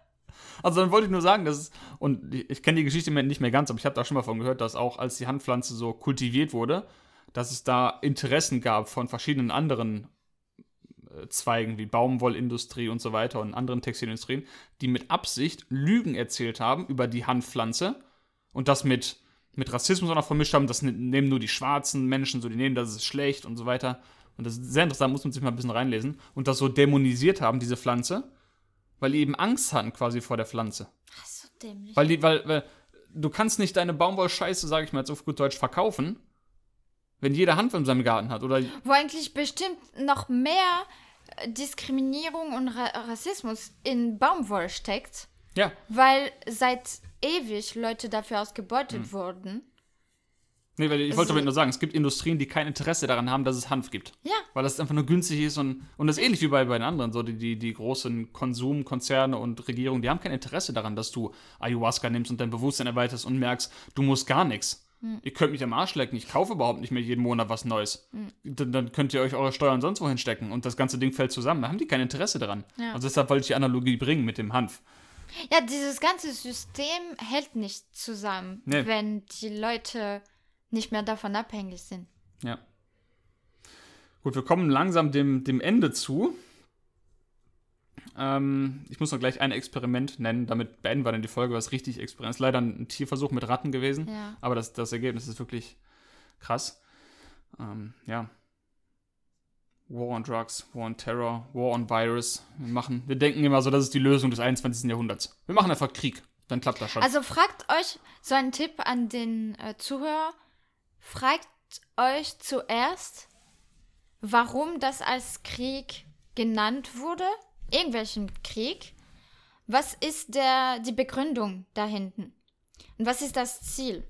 Also dann wollte ich nur sagen, dass es, und ich kenne die Geschichte nicht mehr ganz, aber ich habe da schon mal von gehört, dass auch als die Hanfpflanze so kultiviert wurde, dass es da Interessen gab von verschiedenen anderen äh, Zweigen wie Baumwollindustrie und so weiter und anderen Textilindustrien, die mit Absicht Lügen erzählt haben über die Hanfpflanze und das mit, mit Rassismus auch noch vermischt haben, das ne- nehmen nur die schwarzen Menschen, so die nehmen, das ist schlecht und so weiter. Und das ist sehr interessant, muss man sich mal ein bisschen reinlesen. Und das so dämonisiert haben, diese Pflanze, weil die eben Angst hatten quasi vor der Pflanze. Ach, so dämlich. Weil, die, weil, weil du kannst nicht deine Baumwollscheiße, sage ich mal jetzt auf gut Deutsch, verkaufen, wenn jeder Hanf in seinem Garten hat. Oder Wo eigentlich bestimmt noch mehr äh, Diskriminierung und Ra Rassismus in Baumwolle steckt, ja, weil seit ewig Leute dafür ausgebeutet Hm. wurden. nee, weil ich Also- wollte damit nur sagen, es gibt Industrien, die kein Interesse daran haben, dass es Hanf gibt. Ja, Weil das einfach nur günstig ist und, und das ist ähnlich wie bei, bei den anderen. So die, die, die großen Konsumkonzerne und Regierungen, die haben kein Interesse daran, dass du Ayahuasca nimmst und dein Bewusstsein erweiterst und merkst, du musst gar nichts. Ihr könnt mich am Arsch lecken, ich kaufe überhaupt nicht mehr jeden Monat was Neues. Dann, dann könnt ihr euch eure Steuern sonst wohin stecken und das ganze Ding fällt zusammen. Da haben die kein Interesse daran. Ja. Also deshalb wollte ich die Analogie bringen mit dem Hanf. Ja, dieses ganze System hält nicht zusammen, Nee. wenn die Leute nicht mehr davon abhängig sind. Ja. Gut, wir kommen langsam dem, dem Ende zu. Ähm, ich muss noch gleich ein Experiment nennen, damit beenden wir dann die Folge, was richtig Experiment ist. Leider ein Tierversuch mit Ratten gewesen, Ja. aber das, das Ergebnis ist wirklich krass. Ähm, ja. War on Drugs, War on Terror, War on Virus. Wir machen, wir denken immer so, das ist die Lösung des 21. Jahrhunderts. Wir machen einfach Krieg, dann klappt das schon. Also fragt euch, so ein Tipp an den äh, Zuhörer, fragt euch zuerst, warum das als Krieg genannt wurde, irgendwelchen Krieg. Was ist der, die Begründung da hinten? Und was ist das Ziel?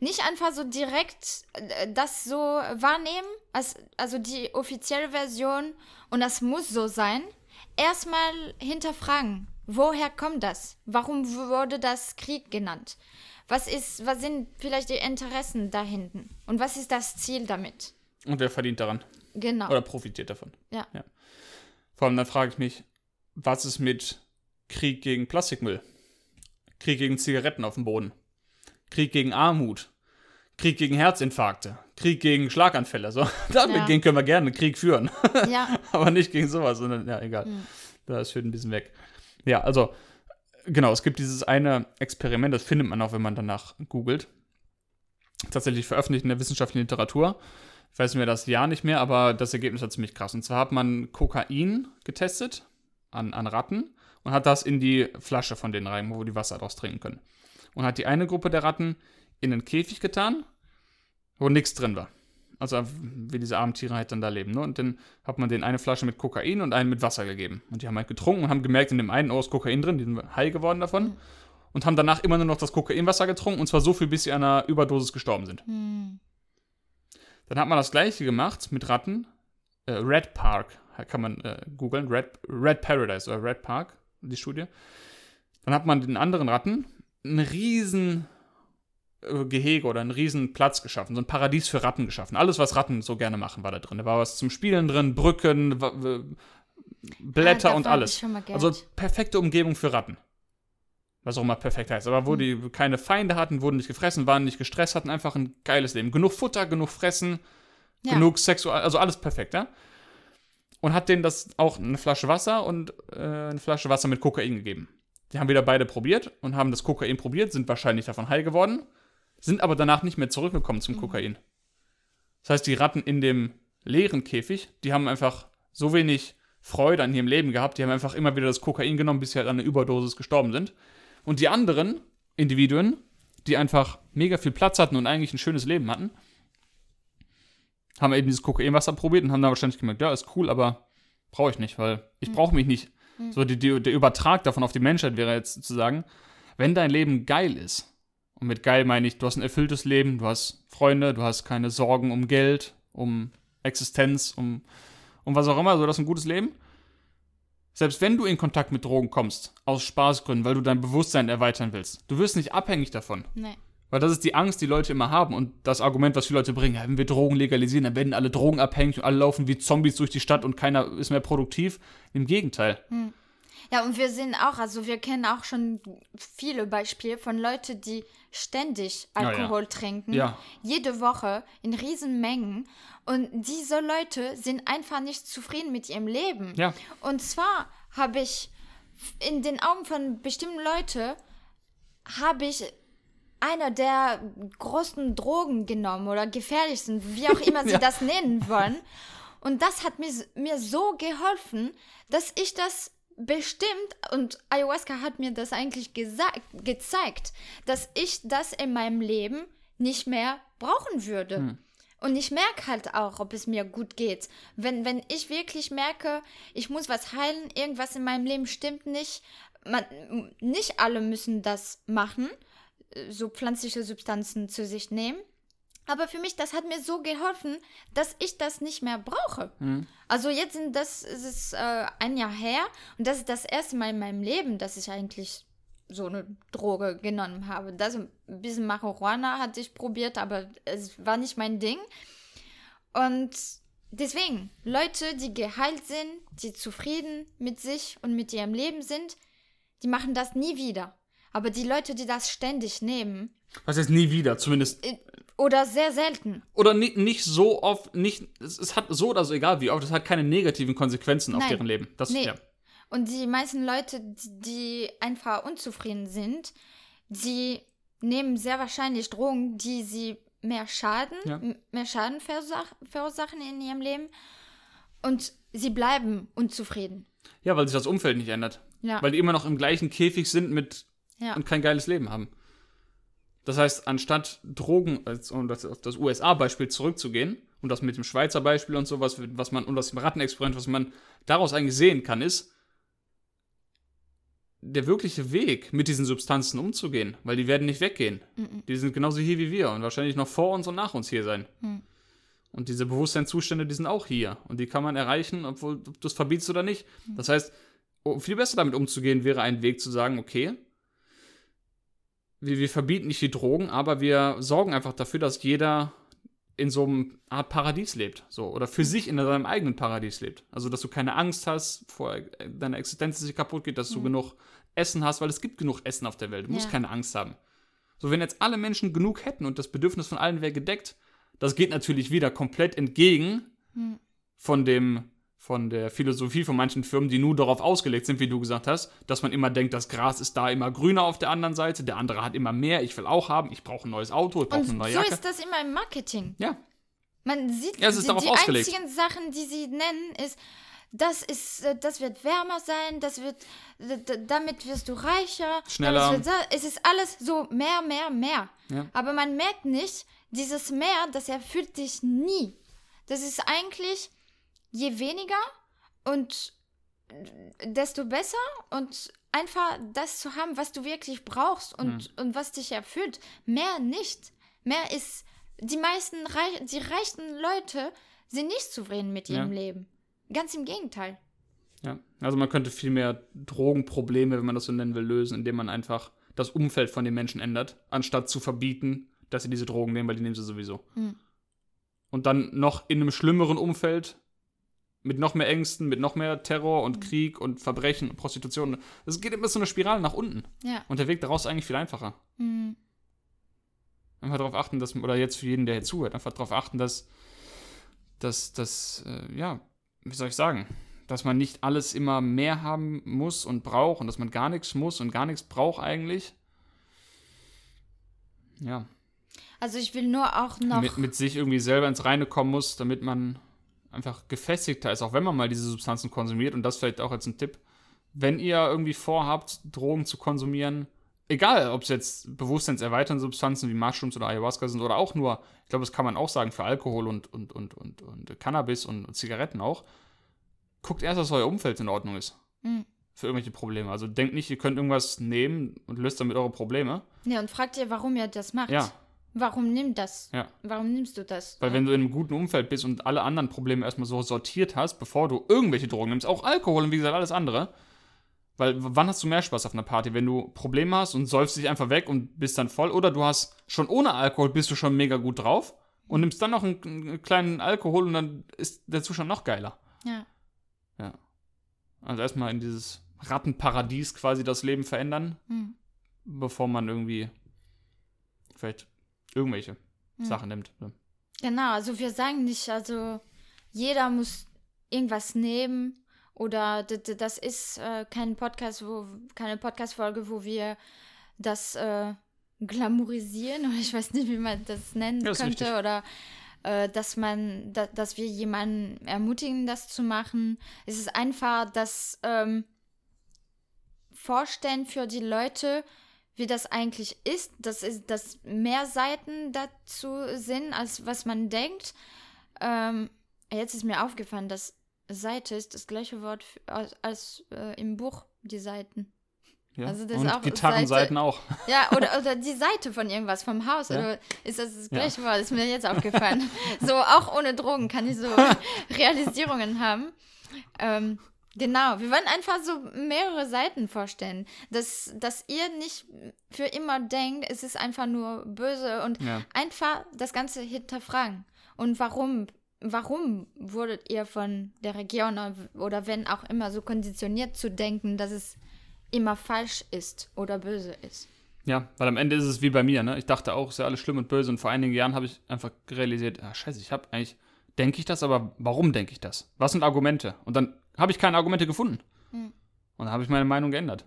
Nicht einfach so direkt äh, das so wahrnehmen, als, also die offizielle Version und das muss so sein. Erstmal hinterfragen, woher kommt das? Warum wurde das Krieg genannt? Was, ist, was sind vielleicht die Interessen da hinten? Und was ist das Ziel damit? und wer verdient daran? Genau. Oder profitiert davon? Ja. Vor allem dann frage ich mich, was ist mit Krieg gegen Plastikmüll? Krieg gegen Zigaretten auf dem Boden? Krieg gegen Armut? Krieg gegen Herzinfarkte? Krieg gegen Schlaganfälle? So, damit Ja. gegen können wir gerne einen Krieg führen. ja, Aber nicht gegen sowas, sondern, ja, egal. Da ist für ein bisschen weg. Ja, also, genau, es gibt dieses eine Experiment, das findet man auch, wenn man danach googelt. Tatsächlich veröffentlicht in der wissenschaftlichen Literatur. Ich weiß mir das Jahr nicht mehr, aber das Ergebnis war ziemlich krass. Und zwar hat man Kokain getestet an, an Ratten und hat das in die Flasche von denen rein, wo die Wasser daraus trinken können. Und hat die eine Gruppe der Ratten in einen Käfig getan, wo nichts drin war. Also wie diese armen Tiere halt dann da leben. Ne? Und dann hat man denen eine Flasche mit Kokain und eine mit Wasser gegeben. Und die haben halt getrunken und haben gemerkt, in dem einen oh, ist Kokain drin, die sind high geworden davon. Und haben danach immer nur noch das Kokainwasser getrunken und zwar so viel, bis sie an einer Überdosis gestorben sind. hm. Dann hat man das gleiche gemacht mit Ratten. Äh, Red Park, kann man äh, googeln. Red, Red Paradise oder Red Park, die Studie. Dann hat man den anderen Ratten einen riesen äh, Gehege oder einen riesen Platz geschaffen, so ein Paradies für Ratten geschaffen. Alles, was Ratten so gerne machen, war da drin. Da war was zum Spielen drin, Brücken, Blätter Ah, und alles. Also perfekte Umgebung für Ratten. Was auch immer perfekt heißt. Aber wo Hm. die keine Feinde hatten, wurden nicht gefressen, waren nicht gestresst, hatten einfach ein geiles Leben. Genug Futter, genug Fressen, Ja. genug Sexual, also alles perfekt, ja? Und hat denen das auch eine Flasche Wasser und äh, eine Flasche Wasser mit Kokain gegeben. Die haben wieder beide probiert und haben das Kokain probiert, sind wahrscheinlich davon high geworden, sind aber danach nicht mehr zurückgekommen zum Kokain. Das heißt, die Ratten in dem leeren Käfig, die haben einfach so wenig Freude an ihrem Leben gehabt, die haben einfach immer wieder das Kokain genommen, bis sie halt an einer Überdosis gestorben sind. Und die anderen Individuen, die einfach mega viel Platz hatten und eigentlich ein schönes Leben hatten, haben eben dieses Kokainwasser probiert und haben dann wahrscheinlich gemerkt, ja, ist cool, aber brauche ich nicht, weil ich brauche mich nicht. So, die, die, der Übertrag davon auf die Menschheit wäre jetzt zu sagen, wenn dein Leben geil ist, und mit geil meine ich, du hast ein erfülltes Leben, du hast Freunde, du hast keine Sorgen um Geld, um Existenz, um, um was auch immer, so das ist ein gutes Leben. Selbst wenn du in Kontakt mit Drogen kommst, aus Spaßgründen, weil du dein Bewusstsein erweitern willst, du wirst nicht abhängig davon. Nee. Weil das ist die Angst, die Leute immer haben und das Argument, was viele Leute bringen, ja, wenn wir Drogen legalisieren, dann werden alle drogenabhängig und alle laufen wie Zombies durch die Stadt und keiner ist mehr produktiv. Im Gegenteil. Ja, und wir sehen auch, also wir kennen auch schon viele Beispiele von Leuten, die ständig Ja, ja. Alkohol trinken. Ja. Jede Woche in riesen Mengen. Und diese Leute sind einfach nicht zufrieden mit ihrem Leben. Ja. Und zwar habe ich in den Augen von bestimmten Leuten habe ich einer der großen Drogen genommen oder gefährlichsten, wie auch immer sie Ja. das nennen wollen. Und das hat mir, mir so geholfen, dass ich das bestimmt, und Ayahuasca hat mir das eigentlich gesagt, gezeigt, dass ich das in meinem Leben nicht mehr brauchen würde. Und ich merke halt auch, ob es mir gut geht. Wenn, wenn ich wirklich merke, ich muss was heilen, irgendwas in meinem Leben stimmt nicht, man, nicht alle müssen das machen, so pflanzliche Substanzen zu sich nehmen. Aber für mich, das hat mir so geholfen, dass ich das nicht mehr brauche. Also jetzt sind das, es ist äh, ein Jahr her und das ist das erste Mal in meinem Leben, dass ich eigentlich so eine Droge genommen habe. Das ein bisschen Marihuana hatte ich probiert, aber es war nicht mein Ding. Und deswegen, Leute, die geheilt sind, die zufrieden mit sich und mit ihrem Leben sind, die machen das nie wieder. Aber die Leute, die das ständig nehmen, Was heißt nie wieder, zumindest. äh, oder sehr selten, Oder nicht, nicht so oft, nicht, es, hat so oder so, egal wie oft, es hat keine negativen Konsequenzen auf Nein. deren Leben. Das, Nee. ja. Und die meisten Leute, die, einfach unzufrieden sind, die nehmen sehr wahrscheinlich Drogen, die sie mehr Schaden, Ja. mehr Schaden versach verursachen in ihrem Leben. Und sie bleiben unzufrieden. ja, weil sich das Umfeld nicht ändert. Ja. Weil die immer noch im gleichen Käfig sind mit ja. und kein geiles Leben haben. Das heißt, anstatt Drogen, um das, auf das USA-Beispiel zurückzugehen und das mit dem Schweizer Beispiel und sowas, was man, und das Rattenexperiment, was man daraus eigentlich sehen kann, ist, der wirkliche Weg, mit diesen Substanzen umzugehen, weil die werden nicht weggehen. Die sind genauso hier wie wir und wahrscheinlich noch vor uns und nach uns hier sein. Und diese Bewusstseinszustände, die sind auch hier. Und die kann man erreichen, obwohl ob du es verbietest oder nicht. Das heißt, viel besser damit umzugehen, wäre ein Weg zu sagen, okay, wir, wir verbieten nicht die Drogen, aber wir sorgen einfach dafür, dass jeder in so einem Art Paradies lebt. So, oder für sich in seinem eigenen Paradies lebt. Also, dass du keine Angst hast vor deiner Existenz, dass sie kaputt geht, dass du genug Essen hast, weil es gibt genug Essen auf der Welt. Du musst Ja. keine Angst haben. So, wenn jetzt alle Menschen genug hätten und das Bedürfnis von allen wäre gedeckt, das geht natürlich wieder komplett entgegen von dem von der Philosophie von manchen Firmen, die nur darauf ausgelegt sind, wie du gesagt hast, dass man immer denkt, das Gras ist da immer grüner auf der anderen Seite, der andere hat immer mehr, ich will auch haben, ich brauche ein neues Auto, ich brauche eine neue so Jacke. ist das immer im Marketing. ja, Man sieht, Ja, es ist die, darauf die ausgelegt. einzigen Sachen, die sie nennen, ist, das ist, äh, das wird wärmer sein, das wird, damit wirst du reicher, Schneller. es ist alles so mehr, mehr, mehr. Ja. Aber man merkt nicht, dieses mehr, das erfüllt dich nie. Das ist eigentlich je weniger und desto besser und einfach das zu haben, was du wirklich brauchst und, Hm. und was dich erfüllt. Mehr nicht. Mehr ist, die meisten, Reich, die reichsten Leute sind nicht zufrieden mit ihrem Ja. Leben. Ganz im Gegenteil. ja. Also man könnte viel mehr Drogenprobleme, wenn man das so nennen will, lösen, indem man einfach das Umfeld von den Menschen ändert, anstatt zu verbieten, dass sie diese Drogen nehmen, weil die nehmen sie sowieso. Hm. Und dann noch in einem schlimmeren Umfeld mit noch mehr Ängsten, mit noch mehr Terror und Krieg und Verbrechen und Prostitution. Es geht immer so eine Spirale nach unten. Ja. Und der Weg daraus ist eigentlich viel einfacher. Mhm. Einfach darauf achten, dass, oder jetzt für jeden, der hier zuhört, einfach darauf achten, dass, dass, dass, äh, ja, wie soll ich sagen, dass man nicht alles immer mehr haben muss und braucht und dass man gar nichts muss und gar nichts braucht eigentlich. Ja. Also ich will nur auch noch. Mit, mit sich irgendwie selber ins Reine kommen muss, damit man einfach gefestigter ist, auch wenn man mal diese Substanzen konsumiert. Und das vielleicht auch als ein Tipp. Wenn ihr irgendwie vorhabt, Drogen zu konsumieren, egal ob es jetzt bewusstseinserweiternde Substanzen wie Mushrooms oder Ayahuasca sind oder auch nur, ich glaube, das kann man auch sagen für Alkohol und, und, und, und, und Cannabis und, und Zigaretten auch, guckt erst, dass euer Umfeld in Ordnung ist. Mhm. Für irgendwelche Probleme. Also denkt nicht, ihr könnt irgendwas nehmen und löst damit eure Probleme. Ja, und fragt ihr, warum ihr das macht. Ja. Warum nimm das? Ja. Warum nimmst du das? Weil wenn du in einem guten Umfeld bist und alle anderen Probleme erstmal so sortiert hast, bevor du irgendwelche Drogen nimmst, auch Alkohol und wie gesagt alles andere, weil wann hast du mehr Spaß auf einer Party? Wenn du Probleme hast und säufst dich einfach weg und bist dann voll oder du hast schon ohne Alkohol bist du schon mega gut drauf und nimmst dann noch einen, einen kleinen Alkohol und dann ist der Zustand noch geiler. Ja. Also erstmal in dieses Rattenparadies quasi das Leben verändern, Hm. bevor man irgendwie vielleicht irgendwelche Hm. Sachen nimmt. ne? Genau, also wir sagen nicht, also jeder muss irgendwas nehmen oder das ist äh, kein Podcast, wo keine Podcast-Folge, wo wir das äh, glamourisieren oder ich weiß nicht, wie man das nennen ist könnte oder äh, dass man, da, dass wir jemanden ermutigen, das zu machen. Es ist einfach das ähm, Vorstellen für die Leute, wie das eigentlich ist, dass, es, dass mehr Seiten dazu sind, als was man denkt. Ähm, jetzt ist mir aufgefallen, dass Seite ist das gleiche Wort für, als, als äh, im Buch, die Seiten. Ja. Also das ist und auch Gitarrenseiten auch. Ja, oder, oder die Seite von irgendwas vom Haus. Ja. Oder ist das das Ja. gleiche Wort? Ist mir jetzt aufgefallen. so, auch ohne Drogen kann ich so Realisierungen haben. Ähm, genau, wir wollen einfach so mehrere Seiten vorstellen. Dass, dass ihr nicht für immer denkt, es ist einfach nur böse und Ja. einfach das Ganze hinterfragen. Und warum, warum wurdet ihr von der Region oder wenn auch immer so konditioniert zu denken, dass es immer falsch ist oder böse ist? Ja, weil am Ende ist es wie bei mir, ne? Ich dachte auch, ist ja alles schlimm und böse und vor einigen Jahren habe ich einfach realisiert, ah, scheiße, ich habe eigentlich, denke ich das, aber warum denke ich das? Was sind Argumente? Und dann habe ich keine Argumente gefunden. Hm. Und dann habe ich meine Meinung geändert.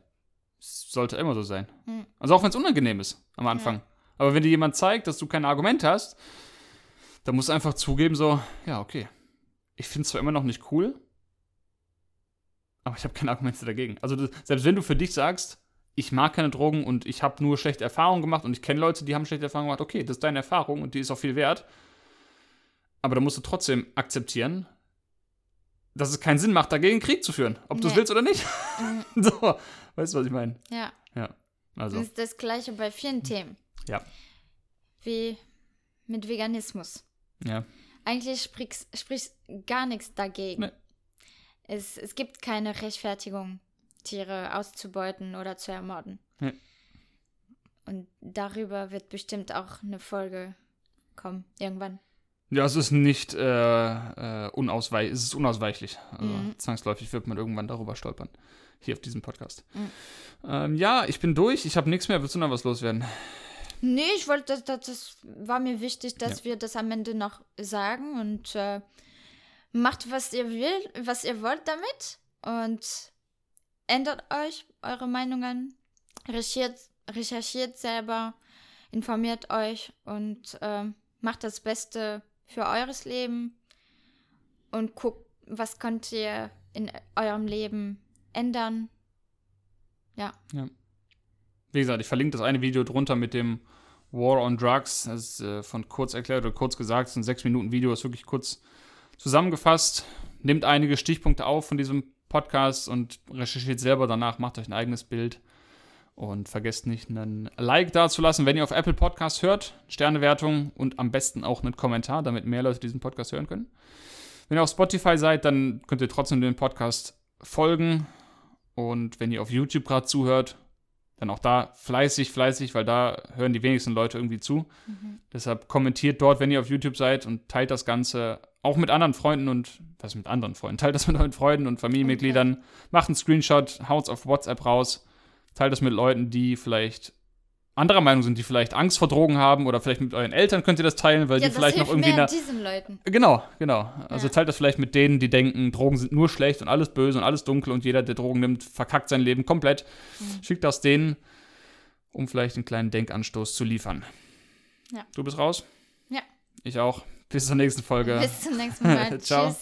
Es sollte immer so sein. Hm. Also auch wenn es unangenehm ist am Anfang. Aber wenn dir jemand zeigt, dass du keine Argumente hast, dann musst du einfach zugeben, so, ja, okay. Ich finde es zwar immer noch nicht cool, aber ich habe keine Argumente dagegen. Also du, selbst wenn du für dich sagst, ich mag keine Drogen und ich habe nur schlechte Erfahrungen gemacht und ich kenne Leute, die haben schlechte Erfahrungen gemacht, okay, das ist deine Erfahrung und die ist auch viel wert. Aber da musst du trotzdem akzeptieren, dass es keinen Sinn macht, dagegen Krieg zu führen, ob du es Nee. willst oder nicht. Mhm. so, weißt du, was ich meine? Ja, Also, das ist das Gleiche bei vielen Themen. Ja. Wie mit Veganismus. ja. Eigentlich sprichst, sprichst gar nichts dagegen. Nee. Es, es gibt keine Rechtfertigung, Tiere auszubeuten oder zu ermorden. Nee. Und darüber wird bestimmt auch eine Folge kommen, irgendwann. Ja, es ist nicht äh, äh, unausweichlich, es ist unausweichlich. Also Mhm. zwangsläufig wird man irgendwann darüber stolpern. Hier auf diesem Podcast. Mhm. Ähm, ja, ich bin durch, ich habe nichts mehr. Willst du noch was loswerden? Nee, ich wollte, das, das, das war mir wichtig, dass wir das am Ende noch sagen und äh, macht, was ihr will, was ihr wollt damit und ändert euch eure Meinungen, recherchiert, recherchiert selber, informiert euch und äh, macht das Beste für eures Leben und guckt, was könnt ihr in eurem Leben ändern. Wie gesagt, ich verlinke das eine Video drunter mit dem War on Drugs. Das ist äh, von kurz erklärt oder kurz gesagt. Es ist ein 6 Minuten Video, ist wirklich kurz zusammengefasst. Nehmt einige Stichpunkte auf von diesem Podcast und recherchiert selber danach, macht euch ein eigenes Bild. Und vergesst nicht, einen Like dazulassen, wenn ihr auf Apple Podcast hört, Sternewertung und am besten auch einen Kommentar, damit mehr Leute diesen Podcast hören können. Wenn ihr auf Spotify seid, dann könnt ihr trotzdem dem Podcast folgen. Und wenn ihr auf YouTube gerade zuhört, dann auch da fleißig, fleißig, weil da hören die wenigsten Leute irgendwie zu. Deshalb kommentiert dort, wenn ihr auf YouTube seid und teilt das Ganze auch mit anderen Freunden und, was mit anderen Freunden? Teilt das mit euren Freunden und Familienmitgliedern. Macht einen Screenshot, haut's auf WhatsApp raus. Teilt das mit Leuten, die vielleicht anderer Meinung sind, die vielleicht Angst vor Drogen haben oder vielleicht mit euren Eltern könnt ihr das teilen, weil ja, die vielleicht noch irgendwie mehr diesen Leuten. Genau, genau. Also Ja. teilt das vielleicht mit denen, die denken, Drogen sind nur schlecht und alles böse und alles dunkel und jeder, der Drogen nimmt, verkackt sein Leben komplett. Mhm. Schickt das denen, um vielleicht einen kleinen Denkanstoß zu liefern. Ja. Du bist raus? Ja. Ich auch. Bis zur nächsten Folge. Bis zum nächsten Mal. Ciao. Tschüss.